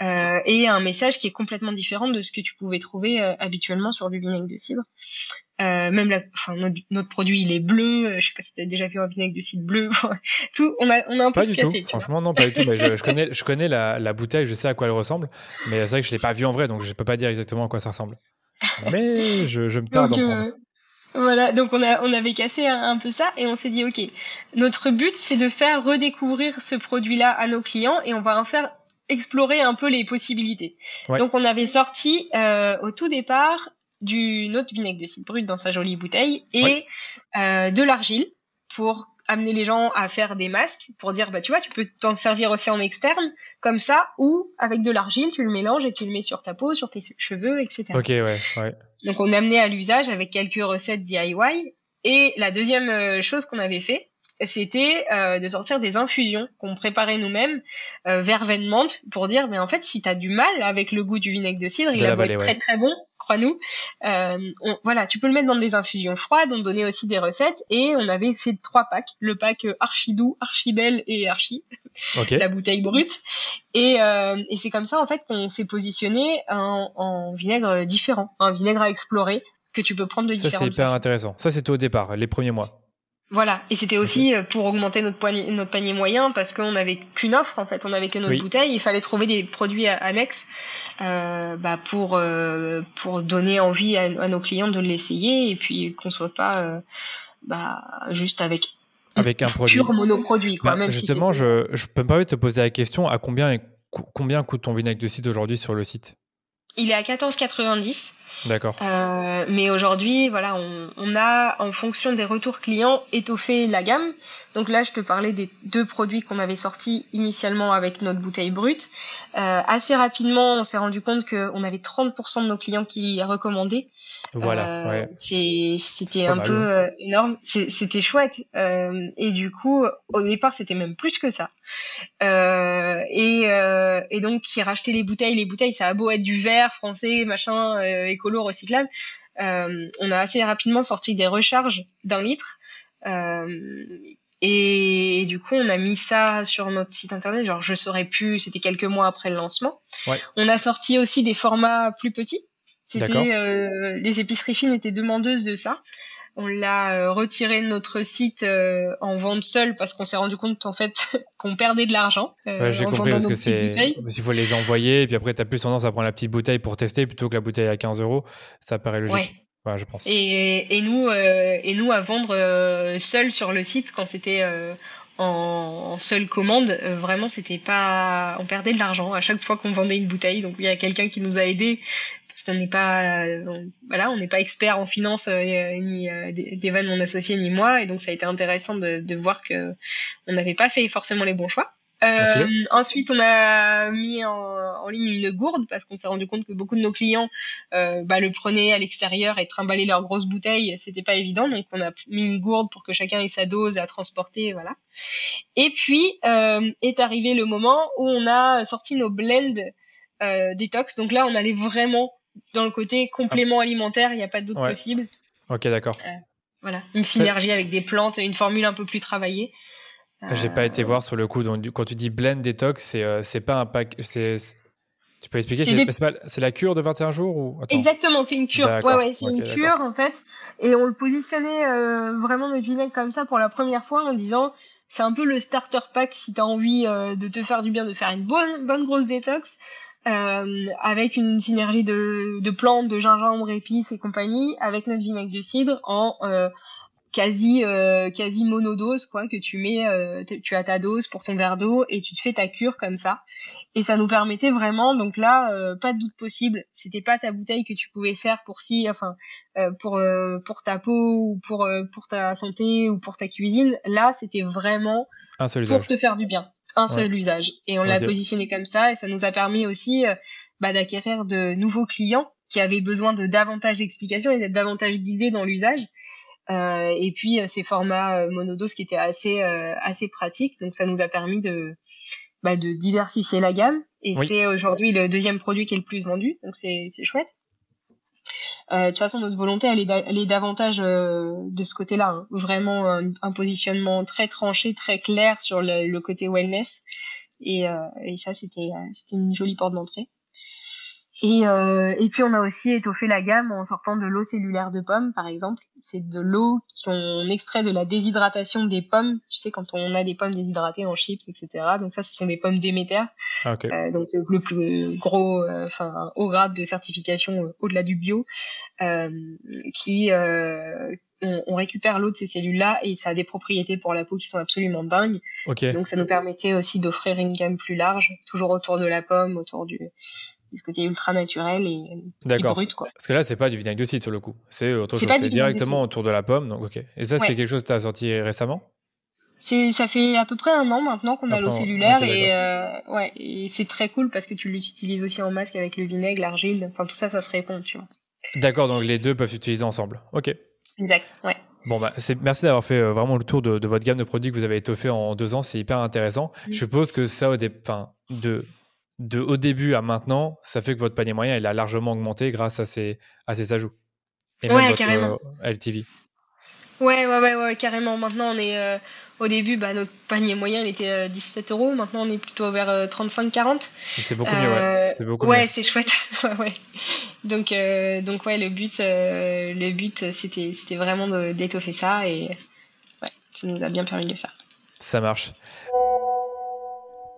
et un message qui est complètement différent de ce que tu pouvais trouver habituellement sur du vinaigre de cidre. Euh, même la, enfin, notre, produit il est bleu. Euh, je sais pas si tu as déjà vu un vinaigre de cidre bleu. tout, on a, on a un peu pas du tout. Franchement, non, pas du tout. je, connais, je connais la, la, bouteille, je sais à quoi elle ressemble, mais c'est vrai que je l'ai pas vue en vrai, donc je peux pas dire exactement à quoi ça ressemble. Mais je, je me tarde prendre. Euh, voilà, donc on, a, on avait cassé un, peu ça et on s'est dit, OK, notre but, c'est de faire redécouvrir ce produit-là à nos clients et on va en faire explorer un peu les possibilités. Donc on avait sorti euh, au tout départ du autre vinaigre de cidre brut dans sa jolie bouteille et euh, de l'argile pour amener les gens à faire des masques pour dire bah tu vois tu peux t'en servir aussi en externe comme ça ou avec de l'argile tu le mélanges et tu le mets sur ta peau sur tes cheveux etc ok ouais, ouais. donc on a amené à l'usage avec quelques recettes DIY et la deuxième euh, chose qu'on avait fait c'était euh, de sortir des infusions qu'on préparait nous-mêmes euh, verveine menthe pour dire mais en fait si tu as du mal avec le goût du vinaigre de cidre il être très très bon crois-nous euh, voilà tu peux le mettre dans des infusions froides on donnait aussi des recettes et on avait fait trois packs. Le pack euh, archi doux archi belle et archi la bouteille brute. Et, euh, et c'est comme ça en fait qu'on s'est positionné en, en vinaigre différent un vinaigre à explorer que tu peux prendre de différentes Ça, c'est hyper intéressant. Ça, c'était au départ, les premiers mois. Voilà, et c'était aussi euh, pour augmenter notre, panier, notre panier moyen parce qu'on n'avait qu'une offre en fait, on n'avait que notre bouteille, il fallait trouver des produits annexes euh, bah, pour euh, pour donner envie à, nos clients de l'essayer et puis qu'on soit pas euh, bah, juste avec avec un produit. pur monoproduit quoi. Bah, justement, je, je peux me permettre de te poser la question à combien combien coûte ton vinaigre de site aujourd'hui sur le site? Il est à 14,90. D'accord. Euh, mais aujourd'hui, voilà, on, on, a, en fonction des retours clients, étoffé la gamme. Donc là, je te parlais des deux produits qu'on avait sortis initialement avec notre bouteille brute. Euh, assez rapidement, on s'est rendu compte qu'on avait 30% de nos clients qui recommandaient. Voilà. Euh, C'était un peu euh, énorme. C'était chouette. Euh, et du coup, au départ, c'était même plus que ça. Et, et, donc, qui rachetait les bouteilles. Les bouteilles, ça a beau être du verre français, machin, écolo, recyclable. on a assez rapidement sorti des recharges d'un litre. Et, du coup, on a mis ça sur notre site internet. Genre, je saurais plus, c'était quelques mois après le lancement. Ouais. On a sorti aussi des formats plus petits. C'était euh, les épiceries fines étaient demandeuses de ça. On l'a euh, retiré de notre site euh, en vente seule parce qu'on s'est rendu compte en fait qu'on perdait de l'argent. Ouais, J'ai compris parce que c'est il faut les envoyer et puis après tu as plus tendance à prendre la petite bouteille pour tester plutôt que la bouteille à 15 euros. Ça paraît logique. Ouais. je pense. Et, et nous et nous à vendre seul sur le site quand c'était en, seule commande, vraiment c'était pas, on perdait de l'argent à chaque fois qu'on vendait une bouteille. Donc il y a quelqu'un qui nous a aidé parce qu'on n'est pas euh, voilà on n'est pas expert en finance euh, ni euh, Devan mon associé ni moi et donc ça a été intéressant de, de voir que on n'avait pas fait forcément les bons choix Ensuite, on a mis en, ligne une gourde parce qu'on s'est rendu compte que beaucoup de nos clients bah, le prenaient à l'extérieur et trimballaient leurs grosses bouteilles. C'était pas évident, donc on a mis une gourde pour que chacun ait sa dose à transporter, voilà. Et puis est arrivé le moment où on a sorti nos blends détox. Donc là, on allait vraiment dans le côté complément alimentaire. Il n'y a pas d'autre possible. Ok, d'accord. Voilà, une synergie avec des plantes, une formule un peu plus travaillée. J'ai pas été euh, voir sur le coup. Donc, quand tu dis blend détox, c'est euh, c'est pas un pack. Tu peux expliquer C'est la cure de 21 jours ou? Exactement, c'est une cure. Ouais, ouais, c'est une cure en fait. Et on le positionnait euh, vraiment notre vinaigre comme ça pour la première fois en disant c'est un peu le starter pack si tu as envie de te faire du bien, de faire une bonne, bonne grosse détox. Euh, avec une synergie de, de, plantes, de gingembre, épices et compagnie, avec notre vinaigre de cidre en euh, quasi euh, quasi monodose quoi que tu mets euh, tu as ta dose pour ton verre d'eau et tu te fais ta cure comme ça. Et ça nous permettait vraiment donc là euh, pas de doute possible c'était pas ta bouteille que tu pouvais faire pour si enfin pour pour ta peau ou pour pour ta santé ou pour ta cuisine. Là c'était vraiment pour te faire du bien un seul usage. Et on l'a positionné comme ça et ça nous a permis aussi euh, bah, d'acquérir de nouveaux clients qui avaient besoin de davantage d'explications et d'être davantage guidés dans l'usage. Euh, et puis euh, ces formats monodoses qui étaient assez assez pratiques. Donc ça nous a permis de bah, de diversifier la gamme. Et c'est aujourd'hui le deuxième produit qui est le plus vendu. Donc c'est c'est chouette. Euh, de toute façon, notre volonté, elle est, est davantage euh, de ce côté-là. Hein. Vraiment un, positionnement très tranché, très clair sur le, le côté wellness. Et, euh, et ça, c'était une jolie porte d'entrée. Et, euh, et puis on a aussi étoffé la gamme en sortant de l'eau cellulaire de pomme, par exemple. C'est de l'eau qu'on extrait de la déshydratation des pommes. Tu sais, quand on a des pommes déshydratées en chips, etc. Donc ça, ce sont des pommes Déméter. Ah, okay. euh, donc le plus gros, euh, enfin haut grade de certification euh, au-delà du bio, euh, qui on, on, récupère l'eau de ces cellules-là et ça a des propriétés pour la peau qui sont absolument dingues. Okay. Donc ça nous permettait aussi d'offrir une gamme plus large, toujours autour de la pomme, autour du ce côté ultra naturel et, brut. Quoi. Parce que là, c'est pas du vinaigre de cidre sur le coup. C'est autre chose. C'est directement autour de la pomme. Donc, ok. Et ça, c'est quelque chose que tu as sorti récemment? Ça fait à peu près un an maintenant qu'on a l'eau cellulaire et, euh, ouais, et c'est très cool parce que tu l'utilises aussi en masque avec le vinaigre, l'argile, enfin tout ça, ça se répond, tu vois. D'accord, donc les deux peuvent s'utiliser ensemble. Ok. Exact, ouais. Bon, bah, merci d'avoir fait euh, vraiment le tour de, votre gamme de produits que vous avez étoffé en deux ans. C'est hyper intéressant. Mm. Je suppose que ça, au enfin, de de au début à maintenant, ça fait que votre panier moyen il a largement augmenté grâce à ces, à ces ajouts. Et ouais, carrément. Euh, LTV. Ouais, ouais, ouais, ouais, carrément. Maintenant, on est euh, au début, bah, notre panier moyen il était 17 euh, euros. Maintenant, on est plutôt vers 35-40. C'est beaucoup mieux, ouais. C'est beaucoup ouais, c'est chouette. ouais. Donc, donc ouais, le but, le but, c'était, c'était vraiment d'étoffer ça et ouais, ça nous a bien permis de le faire. Ça marche.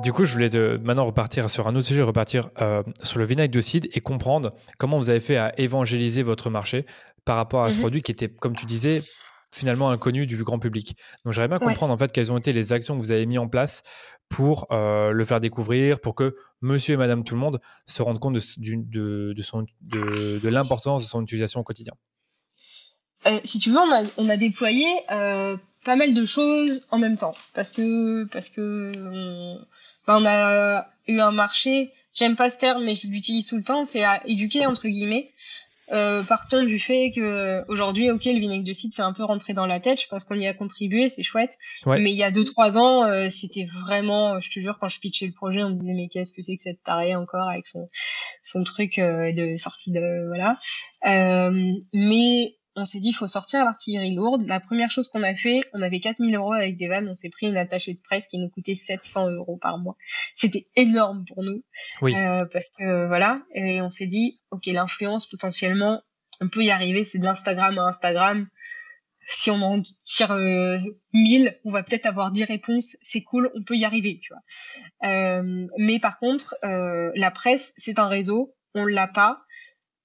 Du coup, je voulais de, maintenant repartir sur un autre sujet, repartir euh, sur le vinaigre de cidre et comprendre comment vous avez fait à évangéliser votre marché par rapport à ce mhm. produit qui était, comme tu disais, finalement inconnu du grand public. Donc, j'aimerais bien comprendre en fait quelles ont été les actions que vous avez mis en place pour euh, le faire découvrir, pour que monsieur et madame tout le monde se rendent compte de, de, de, de l'importance de son utilisation au quotidien. Euh, si tu veux, on a, on a déployé pas mal de choses en même temps parce que parce que bah, on a eu un marché, j'aime pas ce terme, mais je l'utilise tout le temps, c'est à éduquer entre guillemets. Euh, partons du fait que aujourd'hui, ok, le vinaigre de cidre c'est un peu rentré dans la tête. Je pense qu'on y a contribué, c'est chouette. Mais il y a deux trois ans, euh, c'était vraiment, je te jure, quand je pitchais le projet, on me disait mais qu'est-ce que c'est que cette tarée encore avec son son truc de sortie de voilà. mais on s'est dit, il faut sortir l'artillerie lourde. La première chose qu'on a fait, on avait 4000 euros avec des vannes, on s'est pris une attachée de presse qui nous coûtait 700 euros par mois. C'était énorme pour nous. Oui. Euh, parce que voilà, et on s'est dit, ok, l'influence potentiellement, on peut y arriver, c'est de l'Instagram à Instagram. Si on en tire euh, 1000, on va peut-être avoir 10 réponses, c'est cool, on peut y arriver, tu vois. Euh, mais par contre, euh, la presse, c'est un réseau, on l'a pas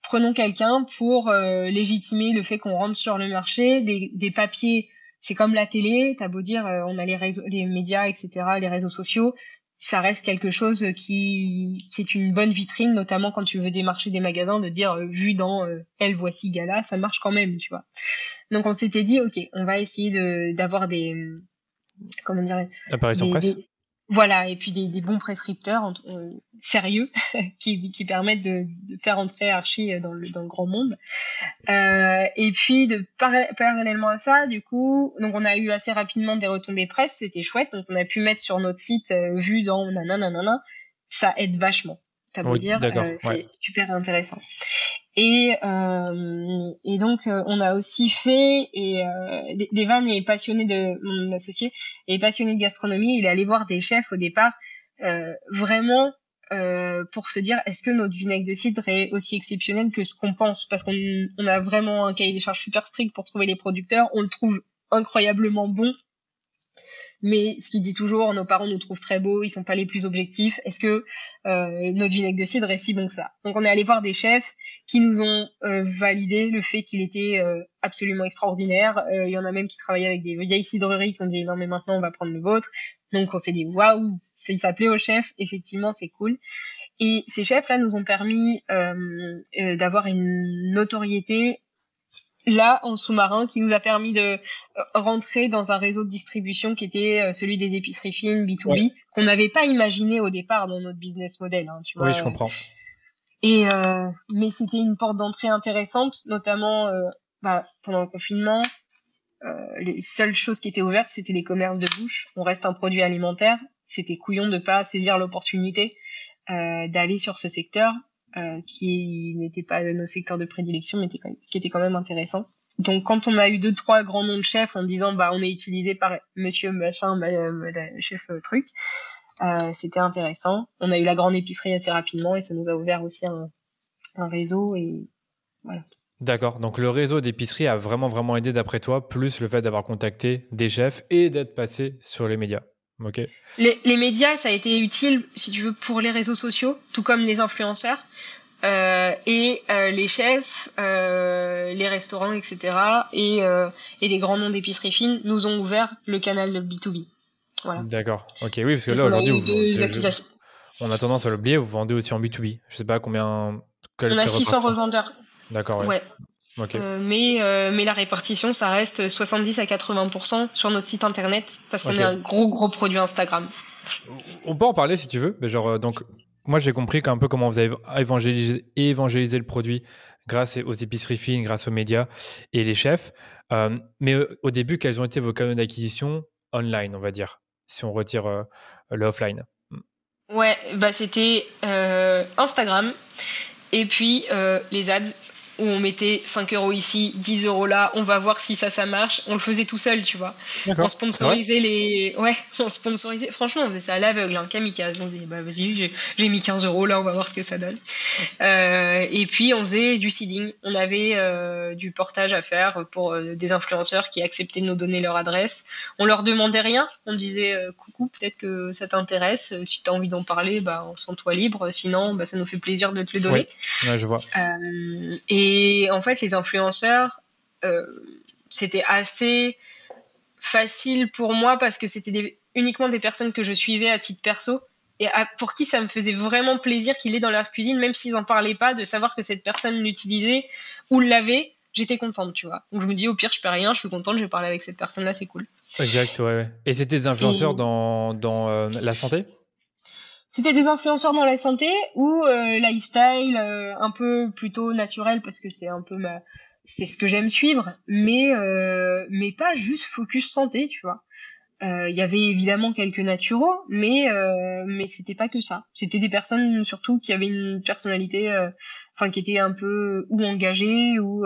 prenons quelqu'un pour euh, légitimer le fait qu'on rentre sur le marché, des, des papiers, c'est comme la télé, t'as beau dire euh, on a les réseaux, les médias, etc., les réseaux sociaux, ça reste quelque chose qui, qui est une bonne vitrine, notamment quand tu veux démarcher des magasins, de dire euh, vu dans Elle voici Gala, ça marche quand même, tu vois. Donc on s'était dit ok, on va essayer de d'avoir des comment dire apparitions presse voilà, et puis des, bons prescripteurs euh, sérieux qui, qui permettent de, faire entrer Archie dans le, dans le grand monde. Euh, et puis, de parallèlement à ça, du coup, donc on a eu assez rapidement des retombées presse, c'était chouette. Donc on a pu mettre sur notre site euh, vu dans nanana, ça aide vachement. Ça veut dire, euh, c'est super intéressant. Et, euh, et donc, euh, on a aussi fait, et euh, Devan est passionné de, mon associé, est passionné de gastronomie, il est allé voir des chefs au départ, vraiment pour se dire est-ce que notre vinaigre de cidre est aussi exceptionnel que ce qu'on pense? Parce qu'on on a vraiment un cahier des charges super strict pour trouver les producteurs. On le trouve incroyablement bon mais ce qu'il dit toujours, nos parents nous trouvent très beaux, ils sont pas les plus objectifs. Est-ce que euh, notre vinaigre de cidre est si bon que ça? Donc on est allé voir des chefs qui nous ont euh, validé le fait qu'il était euh, absolument extraordinaire. Il y en a même qui travaillaient avec des vieilles cidreries qui ont dit non mais maintenant on va prendre le vôtre. Donc on s'est dit waouh, il s'appelait au chef, effectivement c'est cool. Et ces chefs-là nous ont permis d'avoir une notoriété là en sous-marin qui nous a permis de euh, rentrer dans un réseau de distribution qui était euh, celui des épiceries fines B2B qu'on n'avait pas imaginé au départ dans notre business model. Hein, tu vois. Oui, je comprends. Et euh, mais c'était une porte d'entrée intéressante, notamment euh, bah, pendant le confinement. Euh, les seules choses qui étaient ouvertes, c'était les commerces de bouche. On reste un produit alimentaire. C'était couillon de pas saisir l'opportunité d'aller sur ce secteur. Euh, qui n'était pas nos secteurs de prédilection, mais qui était quand même intéressant. Donc quand on a eu deux trois grands noms de chefs en disant bah on est utilisé par Monsieur machin, chef euh, truc, euh, c'était intéressant. On a eu la grande épicerie assez rapidement et ça nous a ouvert aussi un, un réseau et voilà. D'accord. Donc le réseau d'épicerie a vraiment vraiment aidé d'après toi, plus le fait d'avoir contacté des chefs et d'être passé sur les médias. Les, les, médias, ça a été utile, si tu veux, pour les réseaux sociaux, tout comme les influenceurs. Euh, et euh, les chefs, euh, les restaurants, etc. Et, et les grands noms d'épicerie fine nous ont ouvert le canal de B2B. Voilà. D'accord. Ok, oui, parce que là, aujourd'hui, on a tendance à l'oublier, vous vendez aussi en B2B. Je sais pas combien. on a 600 revendeurs. D'accord, ouais. Euh, mais, euh, mais la répartition, ça reste 70 à 80% sur notre site internet parce qu'on est un gros, gros produit Instagram. On peut en parler si tu veux. Mais genre, euh, donc, moi, j'ai compris un peu comment vous avez évangélisé, évangélisé le produit grâce aux épiceries fines, grâce aux médias et les chefs. mais au début, quels ont été vos canaux d'acquisition online, on va dire, si on retire le offline Ouais, bah c'était Instagram et puis les ads où on mettait 5 euros ici, 10 euros là, on va voir si ça, ça marche. On le faisait tout seul, tu vois. On sponsorisait les. Ouais, on sponsorisait. Franchement, on faisait ça à l'aveugle, hein, kamikaze. On disait, bah vas-y, j'ai mis 15 euros là, on va voir ce que ça donne. Euh, et puis, on faisait du seeding. On avait euh, du portage à faire pour euh, des influenceurs qui acceptaient de nous donner leur adresse. On leur demandait rien. On disait, coucou, peut-être que ça t'intéresse. Si tu as envie d'en parler, bah, on sent-toi libre. Sinon, bah, ça nous fait plaisir de te le donner. Ouais, je vois. et et en fait, les influenceurs, euh, c'était assez facile pour moi parce que c'était uniquement des personnes que je suivais à titre perso et pour qui ça me faisait vraiment plaisir qu'il est dans leur cuisine, même s'ils en parlaient pas, de savoir que cette personne l'utilisait ou l'avait, j'étais contente, tu vois. Donc je me dis au pire, je perds rien, je suis contente, je vais parler avec cette personne-là, c'est cool. Exact, ouais. Et c'était des influenceurs dans, dans euh, la santé? C'était des influenceurs dans la santé ou euh, lifestyle euh, un peu plutôt naturel parce que c'est un peu ma c'est ce que j'aime suivre mais euh, mais pas juste focus santé tu vois Il y avait évidemment quelques naturaux, mais mais c'était pas que ça. C'était des personnes surtout qui avaient une personnalité, enfin qui étaient un peu ou engagées ou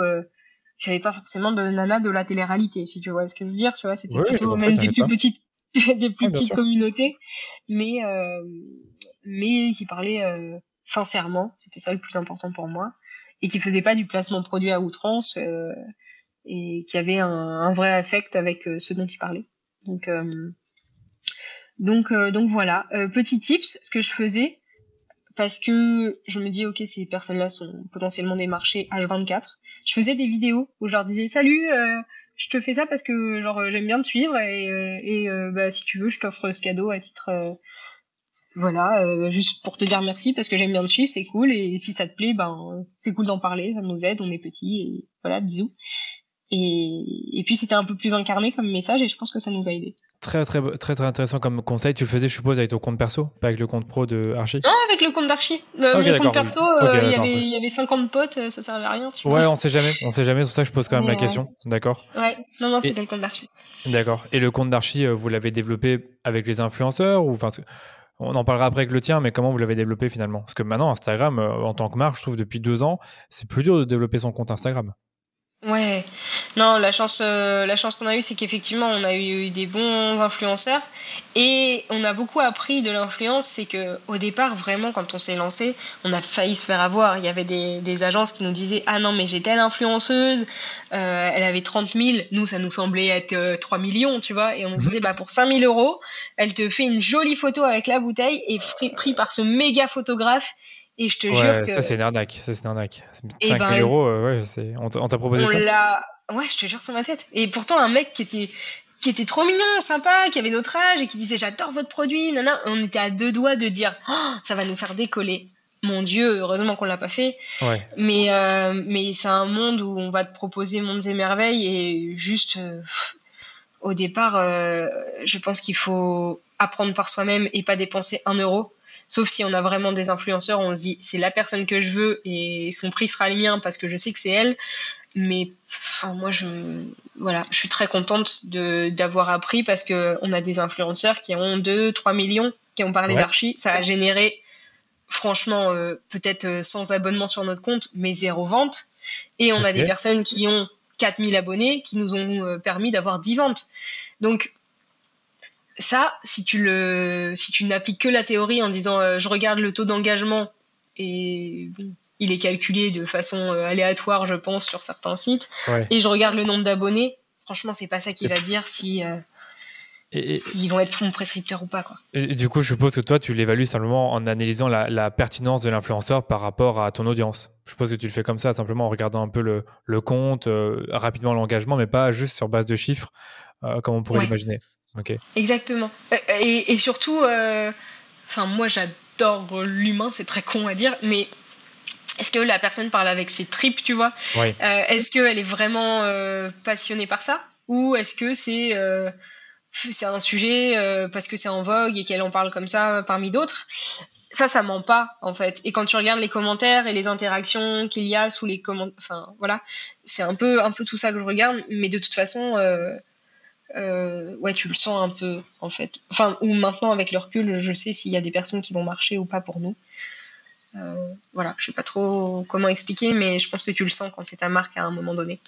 j'avais pas forcément de nana de la télé-réalité, si tu vois ce que je veux dire. Tu vois, c'était plutôt même des plus petites des plus petites communautés, mais euh, mais qui parlaient euh, sincèrement, c'était ça le plus important pour moi, et qui faisait pas du placement produit à outrance euh, et qui avait un, un, vrai affect avec euh, ce dont il parlait. Donc donc donc voilà, petit tips, ce que je faisais parce que je me dis ok ces personnes-là sont potentiellement des marchés H24. Je faisais des vidéos où je leur disais salut je te fais ça parce que genre j'aime bien te suivre et, euh, euh, bah, si tu veux je t'offre ce cadeau à titre euh, voilà juste pour te dire merci parce que j'aime bien te suivre c'est cool et si ça te plaît ben c'est cool d'en parler ça nous aide on est petits et voilà bisous et, et puis c'était un peu plus incarné comme message et je pense que ça nous a aidé. Très très très très intéressant comme conseil. Tu le faisais, je suppose, avec ton compte perso, pas avec le compte pro de Archie? Non, avec le compte d'Archie. Euh, mon compte perso, euh, il, y avait, il y avait 50 potes, euh, ça servait à rien. Tu ouais, on sait jamais, on sait jamais. C'est pour ça que je pose quand même la question. D'accord? Ouais, non, non, c'était le compte d'Archie. D'accord. Et le compte d'Archie, vous l'avez développé avec les influenceurs ou enfin on en parlera après avec le tien, mais comment vous l'avez développé finalement? Parce que maintenant, Instagram, en tant que marque, je trouve depuis deux ans, c'est plus dur de développer son compte Instagram. Ouais, non, la chance, euh, la chance qu'on a eue, c'est qu'effectivement, on a eu des bons influenceurs et on a beaucoup appris de l'influence. C'est que au départ, vraiment, quand on s'est lancé, on a failli se faire avoir. Il y avait des, des agences qui nous disaient Ah non, mais j'ai telle influenceuse, euh, elle avait 30 000. Nous, ça nous semblait être 3 euh, millions, tu vois. Et on nous disait Bah pour 5 000 euros, elle te fait une jolie photo avec la bouteille et pris par ce méga photographe et je te jure que. Ça, c'est une arnaque. Ça, c'est une arnaque. 5 000 ben, euros, euh, ouais, on t'a proposé on ça l'a... Ouais, je te jure sur ma tête. Et pourtant, un mec qui était qui était trop mignon, sympa, qui avait notre âge et qui disait j'adore votre produit, nana, on était à deux doigts de dire oh, ça va nous faire décoller. Mon Dieu, heureusement qu'on l'a pas fait. Ouais. Mais euh, mais c'est un monde où on va te proposer mondes et merveilles et juste euh, au départ, euh, je pense qu'il faut apprendre par soi-même et pas dépenser un euro. Sauf si on a vraiment des influenceurs, on se dit c'est la personne que je veux et son prix sera le mien parce que je sais que c'est elle. Mais enfin, moi, je, voilà, je suis très contente de, d'avoir appris parce que on a des influenceurs qui ont 2, 3 millions, qui ont parlé d'archi. Ça a généré, franchement, euh, peut-être 100 abonnements sur notre compte, mais zéro vente. Et on a des personnes qui ont 4000 abonnés qui nous ont euh, permis d'avoir 10 ventes. Donc, ça, si tu le, si tu n'appliques que la théorie en disant euh, je regarde le taux d'engagement et il est calculé de façon euh, aléatoire, je pense, sur certains sites, et je regarde le nombre d'abonnés, franchement, c'est pas ça qui va dire si euh, s'ils vont être mon prescripteur ou pas. Quoi. Et, du coup, je suppose que toi, tu l'évalues simplement en analysant la, pertinence de l'influenceur par rapport à ton audience. Je suppose que tu le fais comme ça, simplement en regardant un peu le, le compte, rapidement l'engagement, mais pas juste sur base de chiffres, comme on pourrait l'imaginer. Exactement. Euh, et, surtout, euh, enfin moi j'adore l'humain, c'est très con à dire, mais est-ce que la personne parle avec ses tripes, tu vois? Euh, Est-ce qu'elle est vraiment passionnée par ça? Ou est-ce que c'est c'est un sujet parce que c'est en vogue et qu'elle en parle comme ça parmi d'autres? Ça, ça ment pas en fait. Et quand tu regardes les commentaires et les interactions qu'il y a sous les commentaires, enfin voilà, c'est un peu un peu tout ça que je regarde. Mais de toute façon, euh, ouais, tu le sens un peu, en fait. Enfin, ou maintenant, avec le recul, je sais s'il y a des personnes qui vont marcher ou pas pour nous. Euh, voilà, je sais pas trop comment expliquer, mais je pense que tu le sens quand c'est ta marque à un moment donné.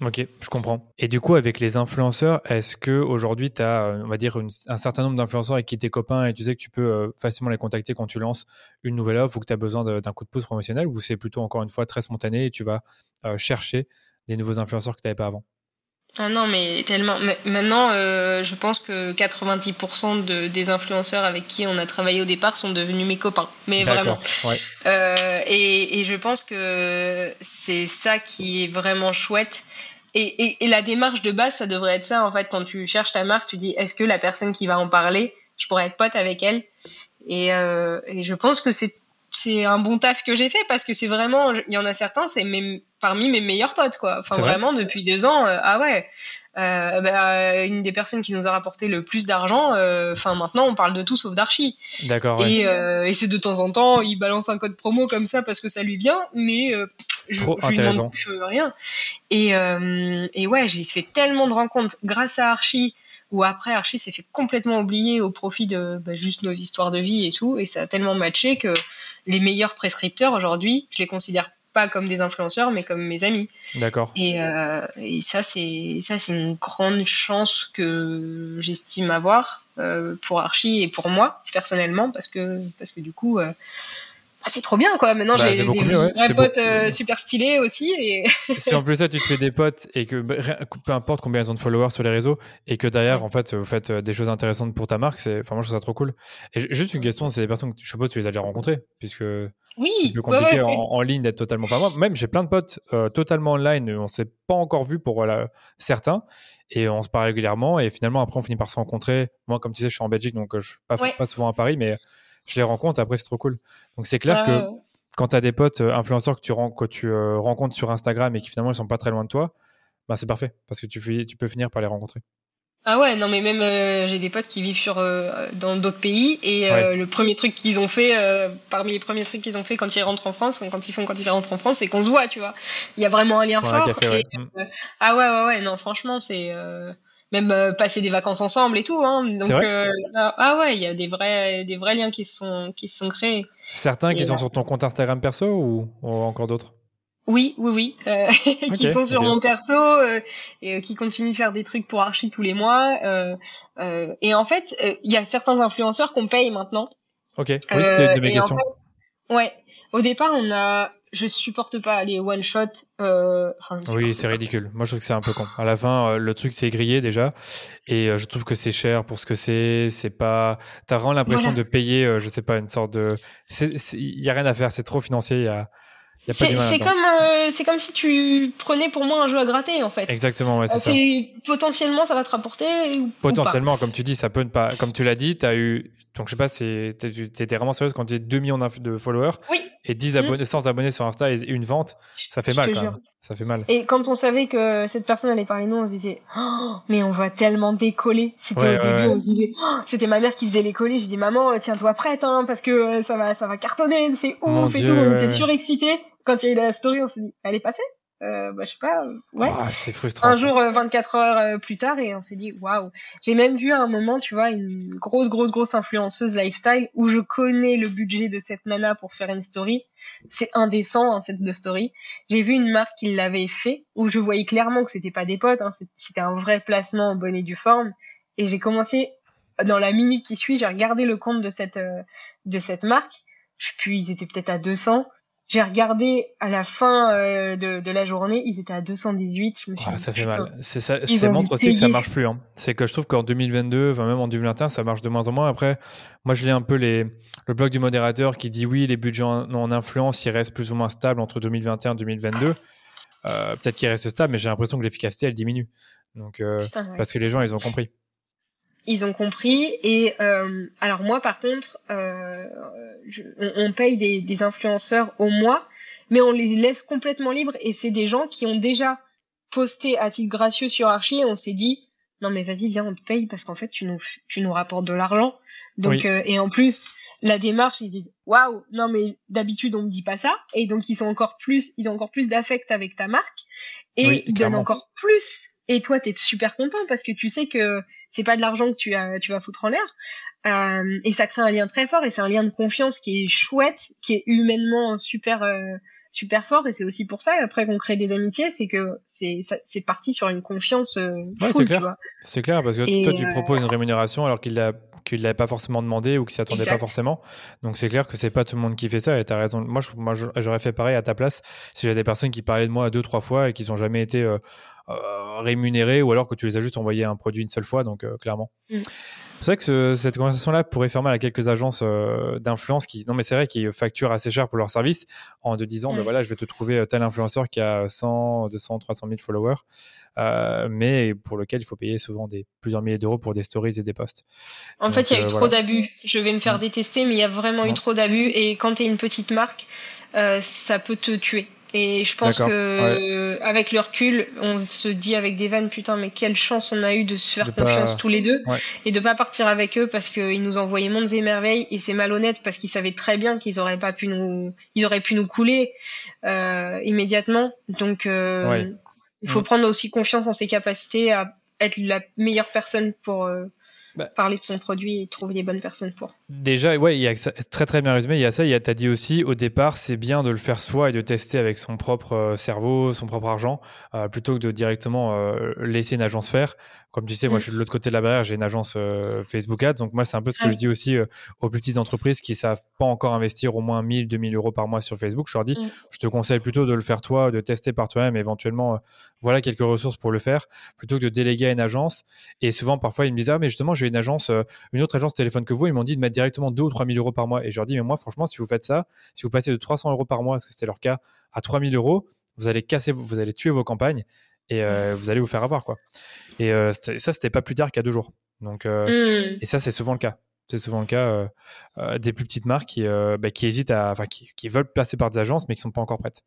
Ok, je comprends. Et du coup, avec les influenceurs, est-ce que aujourd'hui tu as, on va dire, un certain nombre d'influenceurs avec qui tu es copain et tu sais que tu peux euh, facilement les contacter quand tu lances une nouvelle offre ou que tu as besoin d'un coup de pouce promotionnel ou c'est plutôt encore une fois très spontané et tu vas chercher des nouveaux influenceurs que tu n'avais pas avant? Ah non, mais tellement. maintenant, euh, je pense que 90% de, des influenceurs avec qui on a travaillé au départ sont devenus mes copains. Mais vraiment. Euh, et, et, je pense que c'est ça qui est vraiment chouette. Et, et, et, la démarche de base, ça devrait être ça, en fait. Quand tu cherches ta marque, tu dis est-ce que la personne qui va en parler, je pourrais être pote avec elle? Et, euh, et je pense que c'est c'est un bon taf que j'ai fait parce que c'est vraiment il y en a certains c'est parmi mes meilleurs potes quoi. Enfin vraiment depuis deux ans euh, ah ouais. Euh, bah, une des personnes qui nous a rapporté le plus d'argent euh, enfin maintenant on parle de tout sauf d'archi d'accord et, et c'est de temps en temps il balance un code promo comme ça parce que ça lui vient mais je, je lui demande rien. Et et ouais j'ai fait tellement de rencontres grâce à archi où après Archie s'est fait complètement oublier au profit de bah, juste nos histoires de vie et tout, et ça a tellement matché que les meilleurs prescripteurs aujourd'hui, je les considère pas comme des influenceurs, mais comme mes amis. D'accord. Et, euh, et ça, c'est ça, c'est une grande chance que j'estime avoir euh, pour Archie et pour moi personnellement, parce que parce que du coup, euh, bah, c'est trop bien quoi. Maintenant, Bah, j'ai des ouais. potes euh, super stylés aussi. Et si en plus ça tu te fais des potes et que bah, rien- peu importe combien ils ont de followers sur les réseaux et que derrière en fait vous faites euh, des choses intéressantes pour ta marque, c'est enfin moi je trouve ça trop cool. Et juste une question, c'est des personnes que je suppose que tu les as déjà rencontrées puisque oui, c'est plus compliqué ouais, en, en ligne d'être totalement. Enfin, moi, même j'ai plein de potes euh, totalement online, on s'est pas encore vu pour voilà, certains, et on se parle régulièrement, et finalement après on finit par se rencontrer. Moi, comme tu sais, je suis en Belgique, donc euh, je suis pas, pas souvent à Paris, mais je les rencontre. Après, c'est trop cool. Donc c'est clair que quand tu as des potes euh, influenceurs que tu, ren- que tu euh, rencontres sur Instagram et qui finalement ils sont pas très loin de toi, bah, c'est parfait parce que tu, peux finir par les rencontrer. Ah ouais, non mais même euh, j'ai des potes qui vivent sur euh, dans d'autres pays et euh, le premier truc qu'ils ont fait, parmi les premiers trucs qu'ils ont fait quand ils rentrent en France, quand ils font quand ils rentrent en France, c'est qu'on se voit, tu vois. Il y a vraiment un lien Pour un fort. café, ouais. et, Mm. ah ouais ouais ouais, non franchement c'est même euh, passer des vacances ensemble et tout. Hein, donc euh, ah, ouais, il y a des vrais des vrais liens qui se sont qui sont créés. Certains qui sont sur ton compte Instagram perso ou, ou encore d'autres? Oui, oui, oui, euh, qui sont sur mon perso euh, et euh, qui continuent de faire des trucs pour Archie tous les mois. et en fait, il y a certains influenceurs qu'on paye maintenant. Ok, oui, c'était une de mes en questions. fait, ouais, au départ, on a, je supporte pas les one shot. Euh, enfin, Oui, c'est ridicule. Moi, je trouve que c'est un peu con. À la fin, euh, le truc, c'est grillé déjà. Et euh, je trouve que c'est cher pour ce que c'est. C'est pas. T'as vraiment l'impression Voilà. de payer, je sais pas, une sorte de. Il y a rien à faire. C'est trop financier. Il y a, y a pas C'est comme, euh, c'est comme si tu prenais pour moi un jeu à gratter en fait. Exactement, ouais, c'est ça. C'est potentiellement ça va te rapporter ou ou Potentiellement, comme tu dis, ça peut ne pas. Comme tu l'as dit, as eu. Donc, je sais pas, tu étais vraiment sérieuse quand tu as 2 millions de followers. Oui. et 10 Mhm. abonnés, 100 abonnés sur Insta et une vente. Ça fait je mal quand même. Ça fait mal. Et quand on savait que cette personne allait parler de nous, on se disait, Oh, mais on va tellement décoller. C'était Ouais, au ouais, début, ouais. on se disait, Oh, c'était ma mère qui faisait les collés. J'ai dit, maman, tiens-toi prête, hein, parce que euh, ça va, ça va cartonner, c'est Mon ouf et Dieu, tout. On était surexcités. Quand il y a eu la story, on s'est dit, elle est passée euh, bah, Je sais pas, ouais. Ah, c'est frustrant. un jour, euh, 24 heures euh, plus tard, et on s'est dit, waouh. J'ai même vu à un moment, tu vois, une grosse, grosse, grosse influenceuse lifestyle où je connais le budget de cette nana pour faire une story. C'est indécent, hein, cette de story. J'ai vu une marque qui l'avait fait, où je voyais clairement que c'était pas des potes, hein, c'était un vrai placement en bonne et due forme. Et j'ai commencé, dans la minute qui suit, j'ai regardé le compte de cette, euh, de cette marque. Je plus, ils étaient peut-être à 200. J'ai regardé à la fin euh, de, de la journée, ils étaient à 218. Je me suis Ah, dit, ça fait mal. C'est ça, montre aussi que ça marche plus. hein. C'est que je trouve qu'en 2022, enfin même en 2021, ça marche de moins en moins. Après, moi, je lis un peu les, le blog du modérateur qui dit oui, les budgets en, en influence, ils restent plus ou moins stables entre 2021 et 2022. Euh, Peut-être qu'ils restent stables, mais j'ai l'impression que l'efficacité, elle diminue. Donc, euh, Putain, ouais. parce que les gens, ils ont compris. Ils ont compris. Et euh, alors moi, par contre, euh, je- on, on paye des, des influenceurs au mois, mais on les laisse complètement libres. Et c'est des gens qui ont déjà posté à titre gracieux sur Archie. Et on s'est dit, non mais vas-y, viens, on te paye parce qu'en fait, tu nous, tu nous rapportes de l'argent. Donc Oui. euh, et en plus, la démarche, ils se disent, waouh, non mais d'habitude on me dit pas ça. Et donc ils sont encore plus, ils ont encore plus d'affect avec ta marque. Et Oui, ils donnent clairement. encore plus. Et toi, t'es super content parce que tu sais que c'est pas de l'argent que tu, as, tu vas foutre en l'air. Euh, et ça crée un lien très fort et c'est un lien de confiance qui est chouette, qui est humainement super euh, super fort. Et c'est aussi pour ça après qu'on crée des amitiés, c'est que c'est parti sur une confiance euh, Ouais, c'est clair. C'est clair, parce que Et, toi, tu euh, proposes une rémunération alors qu'il l'a qu'il l'avait pas forcément demandé ou qu'il s'y attendait pas forcément. Donc c'est clair que c'est pas tout le monde qui fait ça et tu as raison. Moi, j'aurais fait pareil à ta place si j'avais des personnes qui parlaient de moi deux, trois fois et qui n'ont jamais été euh, euh, rémunérées ou alors que tu les as juste envoyé un produit une seule fois, donc euh, clairement. Mm. C'est vrai que ce- cette conversation-là pourrait faire mal à quelques agences euh, d'influence qui, non mais c'est vrai, qui facturent assez cher pour leur service en te disant, Mm. ben voilà, je vais te trouver tel influenceur qui a 100, 200, 300 000 followers, euh, mais pour lequel il faut payer souvent des plusieurs milliers d'euros pour des stories et des posts. En Donc, fait, il y a euh, eu trop d'abus. Je vais me faire Mm. détester, mais il y a vraiment eu trop d'abus. Et quand tu es une petite marque, euh, ça peut te tuer. Et je pense que avec le recul, on se dit avec des vannes, putain, mais quelle chance on a eu de se faire De pas- confiance tous les deux Ouais. et de pas partir avec eux parce qu'ils nous envoyaient mondes et merveilles et c'est malhonnête parce qu'ils savaient très bien qu'ils auraient pas pu nous, ils auraient pu nous couler euh, immédiatement. Donc, euh, Ouais. Il faut Mm. prendre aussi confiance en ses capacités à être la meilleure personne pour bah. parler de son produit et trouver les bonnes personnes pour. Déjà, ouais, il y a très très bien résumé. Il y a ça. Il y a as dit aussi au départ, c'est bien de le faire soi et de tester avec son propre cerveau, son propre argent, plutôt que de directement laisser une agence faire. Comme tu sais, moi, mm. je suis de l'autre côté de la barrière, j'ai une agence euh, Facebook Ads. Donc, moi, c'est un peu ce que je dis aussi euh, aux plus petites entreprises qui ne savent pas encore investir au moins 1000, 2000 euros par mois sur Facebook. Je leur dis, mm. je te conseille plutôt de le faire toi, de tester par toi-même, éventuellement, euh, voilà quelques ressources pour le faire, plutôt que de déléguer à une agence. Et souvent, parfois, ils me disent, ah, mais justement, j'ai une agence, une autre agence téléphone que vous. Ils m'ont dit de mettre directement 2 ou 3 000 euros par mois. Et je leur dis, mais moi, franchement, si vous faites ça, si vous passez de 300 euros par mois, parce que c'est leur cas, à 3 000 euros, vous allez casser, vous allez tuer vos campagnes et vous allez vous faire avoir, quoi. Et euh, ça, c'était pas plus tard qu'à deux jours. Donc, euh, mmh. Et ça, c'est souvent le cas. C'est souvent le cas euh, des plus petites marques qui, bah, qui hésitent à, enfin, qui, qui, veulent passer par des agences, mais qui sont pas encore prêtes.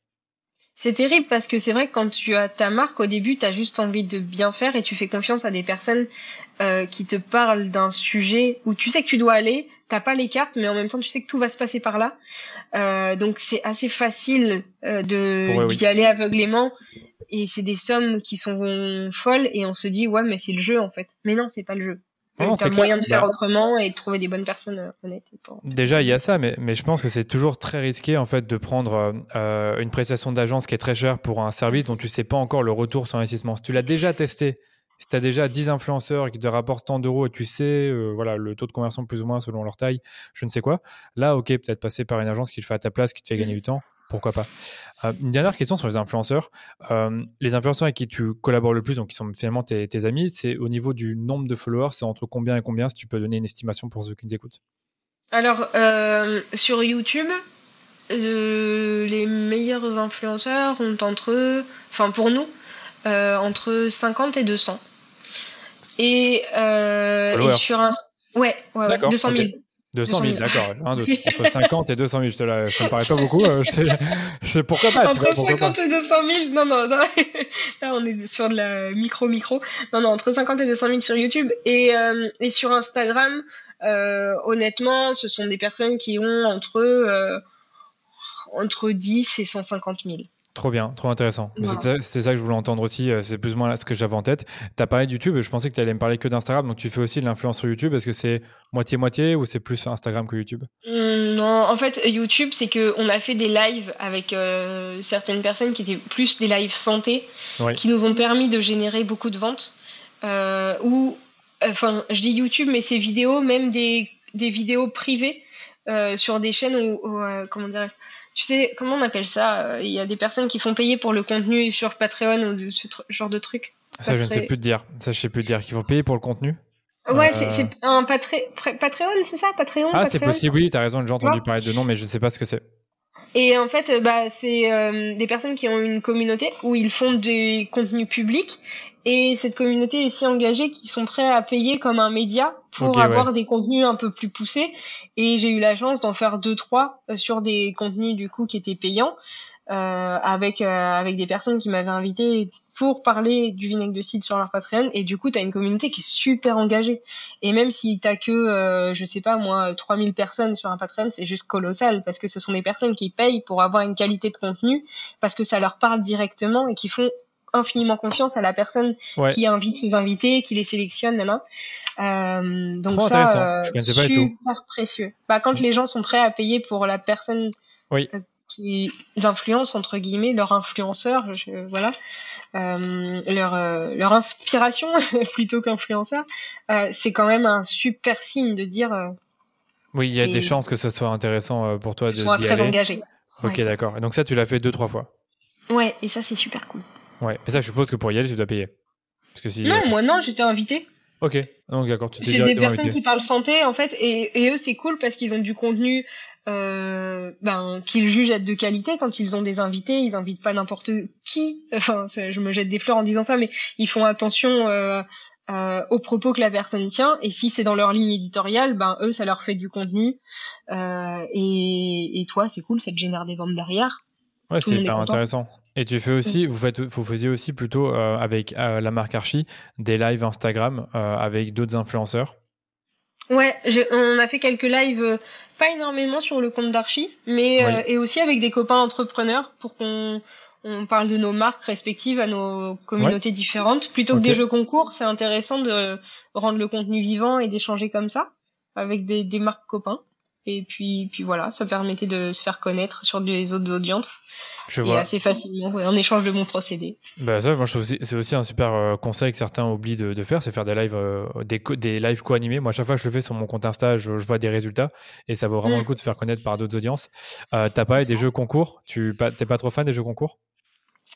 C'est terrible parce que c'est vrai que quand tu as ta marque, au début, tu as juste envie de bien faire et tu fais confiance à des personnes qui te parlent d'un sujet où tu sais que tu dois aller, t'as pas les cartes, mais en même temps, tu sais que tout va se passer par là. donc, c'est assez facile de d'y aller aveuglément et c'est des sommes qui sont folles et on se dit ouais mais c'est le jeu en fait mais non c'est pas le jeu as moyen de faire bah autrement et de trouver des bonnes personnes euh, honnêtes. Déjà, il y a ça, mais, mais je pense que c'est toujours très risqué en fait de prendre euh, euh, une prestation d'agence qui est très chère pour un service dont tu sais pas encore le retour sur investissement. Si tu l'as déjà testé, si tu as déjà 10 influenceurs qui te rapportent tant d'euros et tu sais voilà, le taux de conversion plus ou moins selon leur taille, je ne sais quoi, là, ok, peut-être passer par une agence qui le fait à ta place, qui te fait gagner du temps, pourquoi pas. Euh, une dernière question sur les influenceurs. Euh, les influenceurs avec qui tu collabores le plus, donc qui sont finalement tes, amis, c'est au niveau du nombre de followers, c'est entre combien et combien, si tu peux donner une estimation pour ceux qui nous écoutent? Alors, euh, sur YouTube, les meilleurs influenceurs ont entre, enfin pour nous, entre 50 et 200. Et, sur un... Ouais, ouais, 200 000. 200 000, d'accord. entre 50 et 200 000, ça me paraît pas beaucoup. Euh, je, sais, pourquoi pas. Entre 50 et 200 000, non, non, non. Là, on est sur de la micro-micro. Non, non, entre 50 et 200 000 sur YouTube. Et, euh, et sur Instagram, euh, honnêtement, ce sont des personnes qui ont entre, euh, entre 10 et 150 000. Trop bien, trop intéressant. C'est ça, que je voulais entendre aussi. Euh, c'est plus ou moins là ce que j'avais en tête. Tu as parlé de YouTube. Je pensais que tu allais me parler que d'Instagram. Donc, tu fais aussi de l'influence sur YouTube. Est-ce que c'est moitié-moitié ou c'est plus Instagram que YouTube? Mmh, Non, en fait, YouTube, c'est qu'on a fait des lives avec euh, certaines personnes qui étaient plus des lives santé, qui nous ont permis de générer beaucoup de ventes. Euh, ou, enfin, je dis YouTube, mais ces vidéos, même des, des vidéos privées sur des chaînes où, comment dire tu sais, comment on appelle ça euh, Il y a des personnes qui font payer pour le contenu sur Patreon ou ce genre de truc. Ça, je ne sais plus te dire. Ça, je sais plus te dire. Qu'ils vont payer pour le contenu Ouais, c'est euh. un Patreon, c'est ça? Patreon Ah, c'est possible, oui, tu as raison, j'ai entendu parler de nom, mais je ne sais pas ce que c'est. Et en fait, bah, c'est euh, des personnes qui ont une communauté où ils font des contenus publics et cette communauté est si engagée qu'ils sont prêts à payer comme un média pour avoir des contenus un peu plus poussés. Et j'ai eu la chance d'en faire deux trois euh, sur des contenus du coup qui étaient payants. Euh, avec euh, avec des personnes qui m'avaient invité pour parler du vinaigre de cidre sur leur Patreon et du coup tu as une communauté qui est super engagée et même si t'as que euh, je sais pas moi 3000 personnes sur un Patreon c'est juste colossal parce que ce sont des personnes qui payent pour avoir une qualité de contenu parce que ça leur parle directement et qui font infiniment confiance à la personne qui invite ses invités, qui les sélectionne, Euh, donc ça, euh, super précieux. Bah, quand les gens sont prêts à payer pour la personne oui. Euh, qui influence entre guillemets leur influenceur, voilà, euh, leur leur inspiration plutôt qu'influenceur, c'est quand même un super signe de dire. oui, il y a des chances que ce soit intéressant pour toi de. Sois très engagé. Ok, d'accord. Et donc ça, tu l'as fait deux trois fois. Ouais, et ça c'est super cool. Ouais, mais ça, je suppose que pour y aller, tu dois payer. Parce que si, non, euh, moi non, j'étais invité. Ok, donc d'accord, tu C'est des personnes qui parlent santé en fait, et, et eux c'est cool parce qu'ils ont du contenu euh, ben, qu'ils jugent être de qualité quand ils ont des invités. Ils invitent pas n'importe qui. Enfin, je me jette des fleurs en disant ça, mais ils font attention euh, euh, aux propos que la personne tient. Et si c'est dans leur ligne éditoriale, ben eux ça leur fait du contenu. Et, et toi c'est cool, ça te génère des ventes derrière. Ouais, c'est hyper intéressant. Et tu fais aussi, vous, faites, vous faisiez aussi plutôt euh, avec euh, la marque Archie des lives Instagram euh, avec d'autres influenceurs Ouais, on a fait quelques lives, pas énormément sur le compte d'Archie, mais et aussi avec des copains entrepreneurs pour qu'on on parle de nos marques respectives à nos communautés différentes. Plutôt que des jeux concours, c'est intéressant de rendre le contenu vivant et d'échanger comme ça avec des, des marques copains. Et puis, puis voilà, ça permettait de se faire connaître sur les autres audiences. Je et assez facilement, en échange de mon procédé. Bah ça, moi je trouve c'est aussi un super euh, conseil que certains oublient de, de faire, c'est faire des lives, euh, des, des lives co-animés. Moi, à chaque fois que je le fais sur mon compte Insta, je, vois des résultats et ça vaut vraiment mm. le coup de se faire connaître par d'autres audiences. Euh, T'as pas des jeux concours? Tu t'es pas trop fan des jeux concours?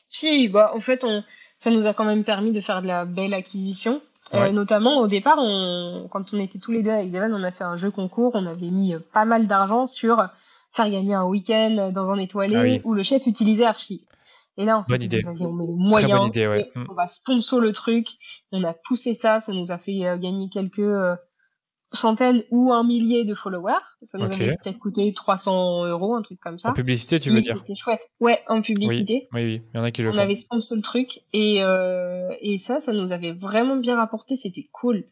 Si, bah en fait, on, ça nous a quand même permis de faire de la belle acquisition. Euh, notamment au départ, on, quand on était tous les deux avec Devon, on a fait un jeu concours, on avait mis euh, pas mal d'argent sur faire gagner un week-end dans un étoilé ah où le chef utilisait Archie. Et là, on s'est dit, vas-y, on met les moyens, on va sponsor le truc. On a poussé ça, ça nous a fait euh, gagner quelques centaines ou un millier de followers. Ça nous avait peut-être coûté 300 euros, un truc comme ça. En publicité, tu veux dire C'était chouette. Ouais, en publicité. Oui, oui, il y en a qui le On avait sponsor le truc et, euh, et ça, ça nous avait vraiment bien rapporté. C'était cool.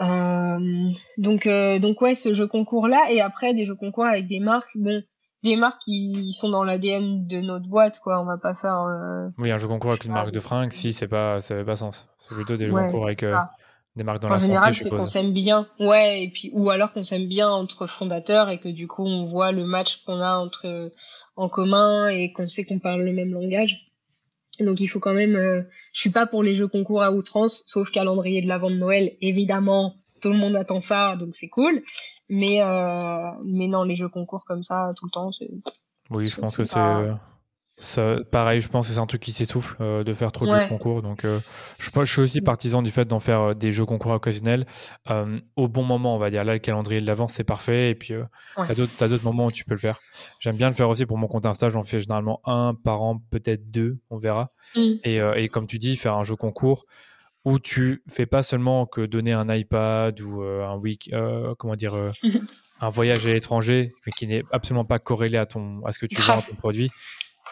Euh, donc, euh, donc ouais, ce jeu concours là et après des jeux concours avec des marques. Bon, des marques qui sont dans l'ADN de notre boîte, quoi. On va pas faire. Oui, un jeu concours avec une marque de fringues, si c'est pas, ça n'avait pas sens. C'est plutôt des jeux concours avec. Euh, des marques dans en la général, c'est qu'on s'aime bien. Ouais, et puis ou alors qu'on s'aime bien entre fondateurs et que du coup on voit le match qu'on a entre en commun et qu'on sait qu'on parle le même langage. Donc il faut quand même. Euh, je suis pas pour les jeux concours à outrance, sauf calendrier de l'avant de Noël. Évidemment, tout le monde attend ça, donc c'est cool. Mais euh, mais non, les jeux concours comme ça tout le temps. Oui, je pense que c'est ça, pareil, je pense que c'est un truc qui s'essouffle euh, de faire trop de jeux concours. Donc, euh, je, je, suis aussi partisan du fait d'en faire euh, des jeux concours occasionnels au bon moment, on va dire. Là, le calendrier de l'avance, c'est parfait. Et puis, tu as d'autres moments où tu peux le faire. J'aime bien le faire aussi pour mon compte Insta. J'en fais généralement un par an, peut-être deux, on verra. Mm. Et, et, comme tu dis, faire un jeu concours où tu fais pas seulement que donner un iPad ou un week, comment dire. un voyage à l'étranger, mais qui n'est absolument pas corrélé à, ton, à ce que tu vends, à ton produit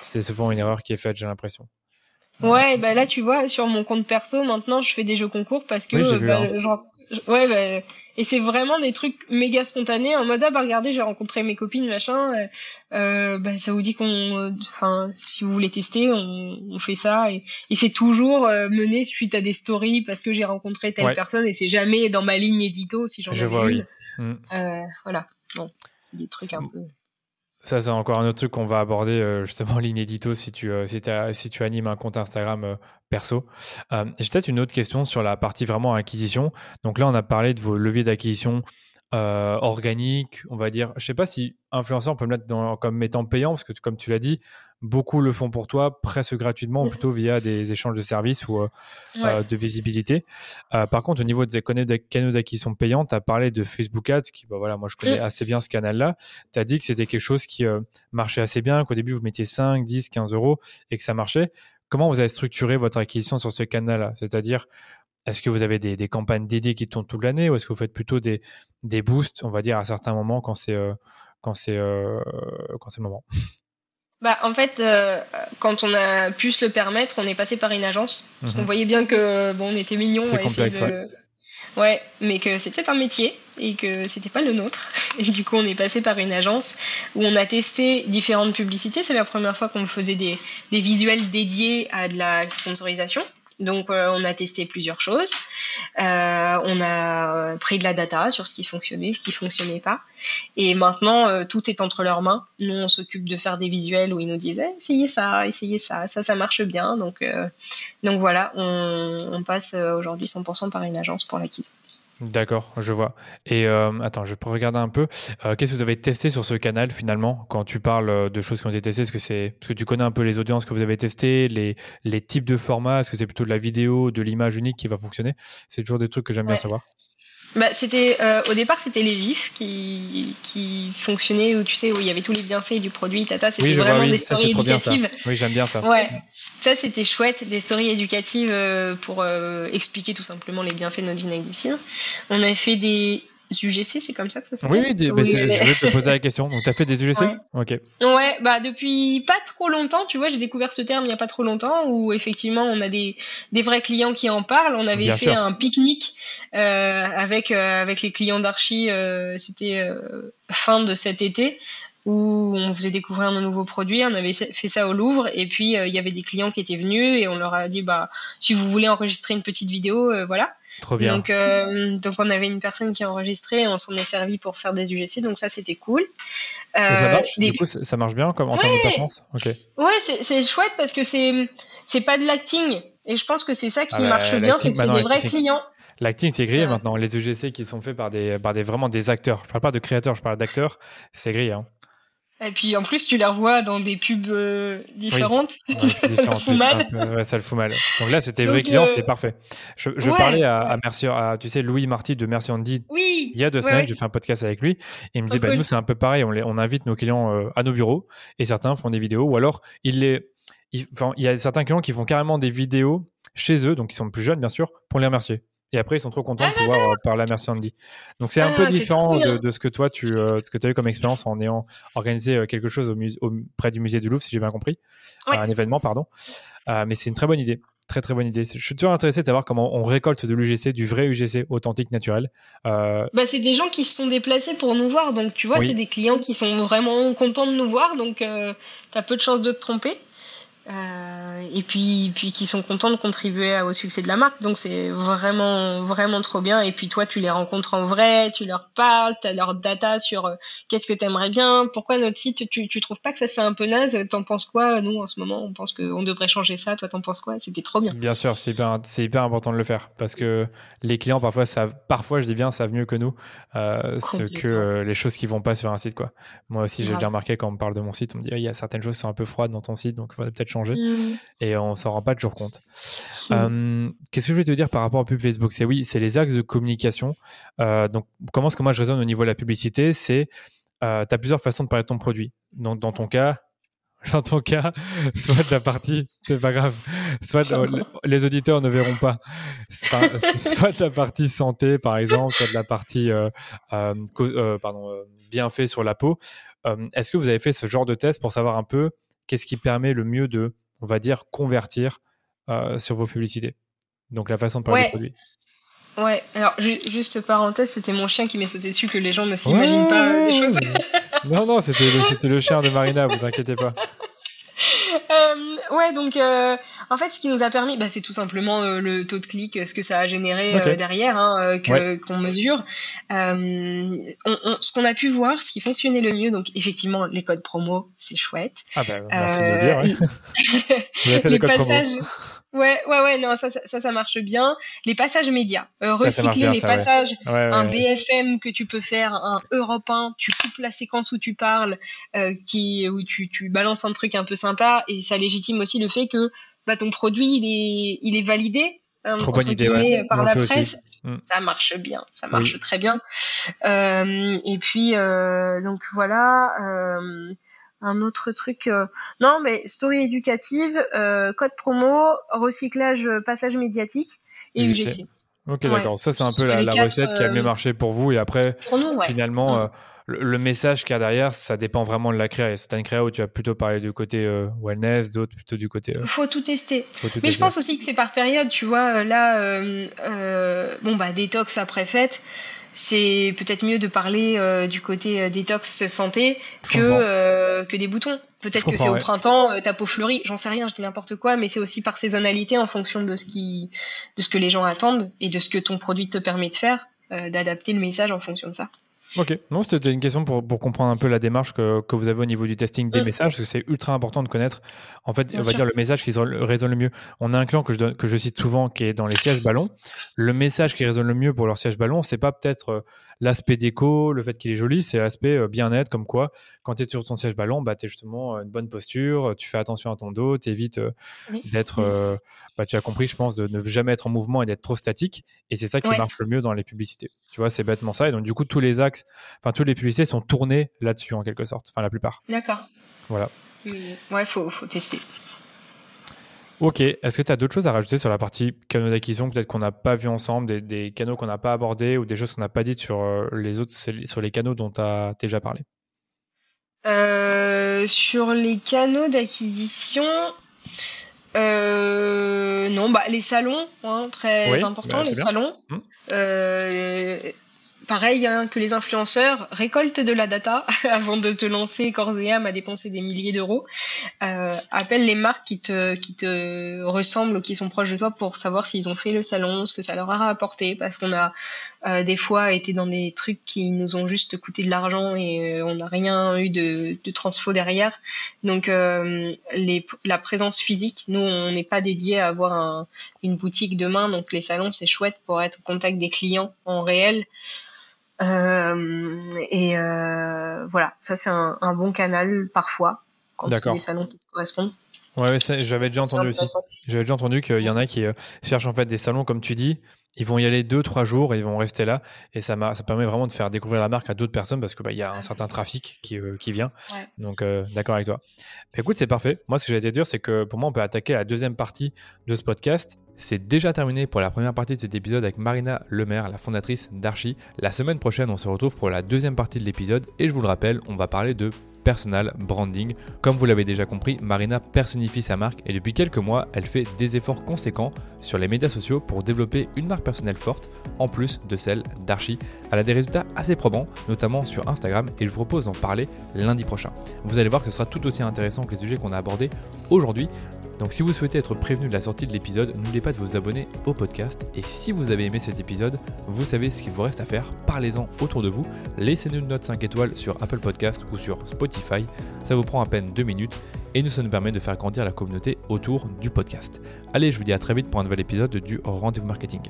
c'est souvent une erreur qui est faite, j'ai l'impression. Ouais, bah là tu vois, sur mon compte perso, maintenant je fais des jeux concours parce que bah, hein. ouais, bah, et c'est vraiment des trucs méga spontanés en mode ah bah regardez j'ai rencontré mes copines machin, euh, euh bah ça vous dit qu'on, enfin si vous voulez tester, on, on fait ça et, et c'est toujours euh, mené suite à des stories parce que j'ai rencontré telle personne et c'est jamais dans ma ligne édito si j'en Je vois, oui. Euh, voilà, bon, c'est des trucs un peu. Ça, c'est encore un autre truc qu'on va aborder euh, justement l'inédito si tu, euh, si, tu animes un compte Instagram euh, perso. J'ai peut-être une autre question sur la partie vraiment acquisition. Donc là, on a parlé de vos leviers d'acquisition organiques, on va dire. Je sais pas si influenceur, on peut me mettre dans, comme étant payant, parce que comme tu l'as dit, beaucoup le font pour toi presque gratuitement ou plutôt via des échanges de services ou euh, euh, de visibilité. Euh, par contre, au niveau des canaux d'acquisition payants, tu as parlé de Facebook Ads, qui, bah, voilà, moi je connais mm. assez bien ce canal-là. Tu as dit que c'était quelque chose qui marchait assez bien, qu'au début vous mettiez 5, 10, 15 euros et que ça marchait. Comment vous avez structuré votre acquisition sur ce canal-là? C'est-à-dire, est-ce que vous avez des, campagnes dédiées qui tournent toute l'année ou est-ce que vous faites plutôt des, des boosts, on va dire, à certains moments quand c'est quand c'est quand c'est le moment? Bah, en fait, euh, quand on a pu se le permettre, on est passé par une agence. Parce qu'on mhm. voyait bien que bon, on était mignons. C'est complexe, ouais. ouais. mais que c'était un métier et que c'était pas le nôtre. Et du coup, on est passé par une agence où on a testé différentes publicités. C'est la première fois qu'on faisait des, des visuels dédiés à de la sponsorisation. Donc euh, on a testé plusieurs choses. Euh, on a pris de la data sur ce qui fonctionnait, ce qui fonctionnait pas. Et maintenant, euh, tout est entre leurs mains. Nous, on s'occupe de faire des visuels où ils nous disaient essayez ça, essayez ça, ça, ça marche bien. Donc, donc voilà, on, on passe aujourd'hui 100% par une agence pour l'acquisition. D'accord, je vois. Et euh, attends, je peux regarder un peu. Euh, qu'est-ce que vous avez testé sur ce canal finalement quand tu parles euh, de choses qui ont été testées? Est-ce que c'est parce que tu connais un peu les audiences que vous avez testées, les, les types de formats? Est-ce que c'est plutôt de la vidéo, de l'image unique qui va fonctionner? C'est toujours des trucs que j'aime bien savoir bah, c'était euh, au départ c'était les gifs qui qui fonctionnaient où tu sais où il y avait tous les bienfaits du produit tata c'était vraiment des stories éducatives. Oui j'aime bien ça. Ouais. Ça c'était chouette des stories éducatives euh, pour euh, expliquer tout simplement les bienfaits de notre vinaigre on a fait des UGC, c'est comme ça que ça s'appelle Oui, oui, je vais te poser la question. Donc, tu as fait des UGC ouais. Ok. Ouais, bah, depuis pas trop longtemps, tu vois, j'ai découvert ce terme il n'y a pas trop longtemps où effectivement on a des, des vrais clients qui en parlent. On avait fait un pique-nique euh, avec, euh, avec les clients d'Archie, euh, c'était fin de cet été. Où on faisait découvrir nos nouveaux produits. On avait fait ça au Louvre et puis il y avait des clients qui étaient venus et on leur a dit bah si vous voulez enregistrer une petite vidéo, voilà. Trop bien. Donc, donc on avait une personne qui a enregistré et on s'en est servi pour faire des UGC, donc ça c'était cool. ça marche. Du coup, ça marche bien comme en termes de performance? Ok. Ouais, c'est chouette parce que c'est c'est pas de l'acting et je pense que c'est ça qui ah bah, marche bien, c'est que c'est des vrais clients. L'acting, c'est grillé maintenant. Les UGC qui sont faits par des, par des vraiment des acteurs. Je parle pas de créateurs, je parle d'acteurs. C'est grillé. Hein. Et puis en plus, tu les revois dans des pubs euh, différentes. ça, le fout mal. ça le fout mal. Donc là, c'était vrai client, euh, c'est parfait. Je, parlais à, à, Merci, à, tu sais, Louis Marty de Merci Andy. Oui. Il y a deux semaines, j'ai fait un podcast avec lui. Et il me dit, bah, nous, c'est un peu pareil. On, les, on invite nos clients euh, à nos bureaux et certains font des vidéos ou alors ils les. Il, il y a certains clients qui font carrément des vidéos chez eux, donc ils sont plus jeunes, bien sûr, pour les remercier. Et après, ils sont trop contents de pouvoir euh, parler à Merci Andy. Donc, c'est un ah, peu différent de, ce que toi, tu euh, ce que as eu comme expérience en ayant organisé euh, quelque chose au, près du musée du Louvre, si j'ai bien compris. Un événement, pardon. mais c'est une très bonne idée. Très, très bonne idée. Je suis toujours intéressé de savoir comment on récolte de l'UGC, du vrai UGC authentique, naturel. Bah, c'est des gens qui se sont déplacés pour nous voir. Donc, tu vois, c'est des clients qui sont vraiment contents de nous voir. Donc, tu as peu de chances de te tromper. Euh, et puis, puis qui sont contents de contribuer au succès de la marque. Donc c'est vraiment, vraiment trop bien. Et puis toi, tu les rencontres en vrai, tu leur parles, tu as leur data sur euh, qu'est-ce que tu aimerais bien, pourquoi notre site, tu, tu trouves pas que ça c'est un peu naze? T'en penses quoi Nous, en ce moment, on pense qu'on devrait changer ça. Toi, t'en penses quoi? C'était trop bien. Bien sûr, c'est hyper, c'est hyper important de le faire parce que les clients, parfois, savent, parfois, je dis bien, savent mieux que nous euh, ce que les choses qui vont pas sur un site. Quoi. Moi aussi, j'ai déjà remarqué quand on me parle de mon site, on me dit, il y a certaines choses qui sont un peu froides dans ton site, donc il faudrait peut-être changer. Mm. Et on s'en rend pas toujours compte. Mm. Euh, qu'est-ce que je vais te dire par rapport à pub Facebook? C'est oui, c'est les axes de communication. Euh, donc, comment est-ce que moi je raisonne au niveau de la publicité? C'est, euh, tu as plusieurs façons de parler de ton produit. Donc, dans ton cas, dans ton cas, soit de la partie, c'est pas grave, soit les auditeurs ne verront pas, soit de la partie santé par exemple, soit de la partie euh, pardon, bienfait sur la peau. Est-ce que vous avez fait ce genre de test pour savoir un peu qu'est-ce qui permet le mieux de, on va dire, convertir euh, sur vos publicités Donc la façon de parler ouais. produit. Ouais, alors juste parenthèse, c'était mon chien qui m'est sauté dessus, que les gens ne s'imaginent pas euh, des choses. non, non, c'était le, le chien de Marina, vous inquiétez pas. Euh, ouais, donc euh, en fait, ce qui nous a permis, bah, c'est tout simplement euh, le taux de clic, ce que ça a généré derrière, hein, qu'on mesure. ce qu'on a pu voir, ce qui fonctionnait le mieux, donc effectivement, les codes promo, c'est chouette. Ah bah, merci de le dire. Les, passages. Ouais, ouais, ouais, non, ça, ça, ça marche bien. Les passages médias, euh, recycler les passages, un BFM que tu peux faire, un Europe 1, tu coupes la séquence où tu parles, euh, qui, où tu, tu balances un truc un peu sympa, et ça légitime aussi le fait que bah, ton produit, il est, il est validé. Hein, Trop bonne idée, par la presse, mm. ça marche bien, ça marche très bien. Euh, et puis, euh, donc voilà. Euh, un autre truc. Euh, non, mais story éducative, euh, code promo, recyclage, euh, passage médiatique et UGC. Ok, d'accord. Ça, c'est un peu la, recette qui a mieux marché pour vous. Et après, finalement, le, message qu'il y a derrière, ça dépend vraiment de la créa. C'est une créa où tu vas plutôt parler du côté wellness, d'autres plutôt du côté. Il faut tout tester. mais je pense aussi que c'est par période. Tu vois, là, bon, bah, détox après fête c'est peut-être mieux de parler euh, du côté euh, détox santé que, euh, que des boutons. Peut-être que c'est au printemps, ta peau fleurit, j'en sais rien, je dis n'importe quoi, mais c'est aussi par saisonnalité en fonction de ce, qui, de ce que les gens attendent et de ce que ton produit te permet de faire, d'adapter le message en fonction de ça. Ok, non, c'était une question pour, pour, comprendre un peu la démarche que, que, vous avez au niveau du testing des mm. messages, parce que c'est ultra important de connaître, en fait, on va dire le message qui résonne le mieux. On a un client que je, que je cite souvent qui est dans les sièges ballons. Le message qui résonne le mieux pour leur siège ballon, c'est pas peut-être euh, l'aspect déco, le fait qu'il est joli, c'est l'aspect euh, bien-être, comme quoi, quand tu es sur ton siège ballon, bah, tu es justement euh, une bonne posture, tu fais attention à ton dos, tu évites euh, d'être, bah, tu as compris, je pense, de ne jamais être en mouvement et d'être trop statique. Et c'est ça qui marche le mieux dans les publicités. Tu vois, c'est bêtement ça. Et donc, du coup, tous les axes, enfin, toutes les publicités sont tournées là-dessus, en quelque sorte. Enfin, la plupart. D'accord. Voilà. Ouais, faut, faut tester. Ok, est-ce que tu as d'autres choses à rajouter sur la partie canaux d'acquisition, peut-être qu'on n'a pas vu ensemble, des, canaux qu'on n'a pas abordés ou des choses qu'on n'a pas dites sur euh, les autres, sur les canaux dont tu as déjà parlé? Euh, Sur les canaux d'acquisition, euh, non, bah les salons, hein, très importants, bah, les salons. Hum. Pareil hein, que les influenceurs, récolte de la data avant de te lancer corps et âme à dépenser des milliers d'euros. Euh, appelle les marques qui te, qui te ressemblent ou qui sont proches de toi pour savoir s'ils ont fait le salon, ce que ça leur a apporté, parce qu'on a euh, des fois été dans des trucs qui nous ont juste coûté de l'argent et euh, on n'a rien eu de, de transfo derrière. Donc euh, les, la présence physique, nous on n'est pas dédié à avoir un, une boutique demain, donc les salons c'est chouette pour être au contact des clients en réel. Et voilà, ça c'est un, un, bon canal parfois quand a des salons qui te correspondent. Ouais, j'avais déjà entendu aussi. J'avais déjà entendu qu'il y en a qui cherchent en fait des salons comme tu dis. Ils vont y aller deux, trois jours et ils vont rester là. Et ça, ça permet vraiment de faire découvrir la marque à d'autres personnes parce qu'il bah, y a un certain trafic qui, euh, qui vient. Ouais. Donc, euh, d'accord avec toi. Bah, écoute, c'est parfait. Moi, ce que j'allais te dire, c'est que pour moi, on peut attaquer la deuxième partie de ce podcast. C'est déjà terminé pour la première partie de cet épisode avec Marina Lemaire, la fondatrice d'Archie. La semaine prochaine, on se retrouve pour la deuxième partie de l'épisode. Et je vous le rappelle, on va parler de personal branding. Comme vous l'avez déjà compris, Marina personnifie sa marque et depuis quelques mois, elle fait des efforts conséquents sur les médias sociaux pour développer une marque personnelle forte, en plus de celle d'Archie. Elle a des résultats assez probants, notamment sur Instagram, et je vous propose d'en parler lundi prochain. Vous allez voir que ce sera tout aussi intéressant que les sujets qu'on a abordés aujourd'hui. Donc si vous souhaitez être prévenu de la sortie de l'épisode, n'oubliez pas de vous abonner au podcast. Et si vous avez aimé cet épisode, vous savez ce qu'il vous reste à faire. Parlez-en autour de vous. Laissez-nous une note 5 étoiles sur Apple Podcast ou sur Spotify. Ça vous prend à peine 2 minutes et nous, ça nous permet de faire grandir la communauté autour du podcast. Allez, je vous dis à très vite pour un nouvel épisode du Rendez-vous Marketing.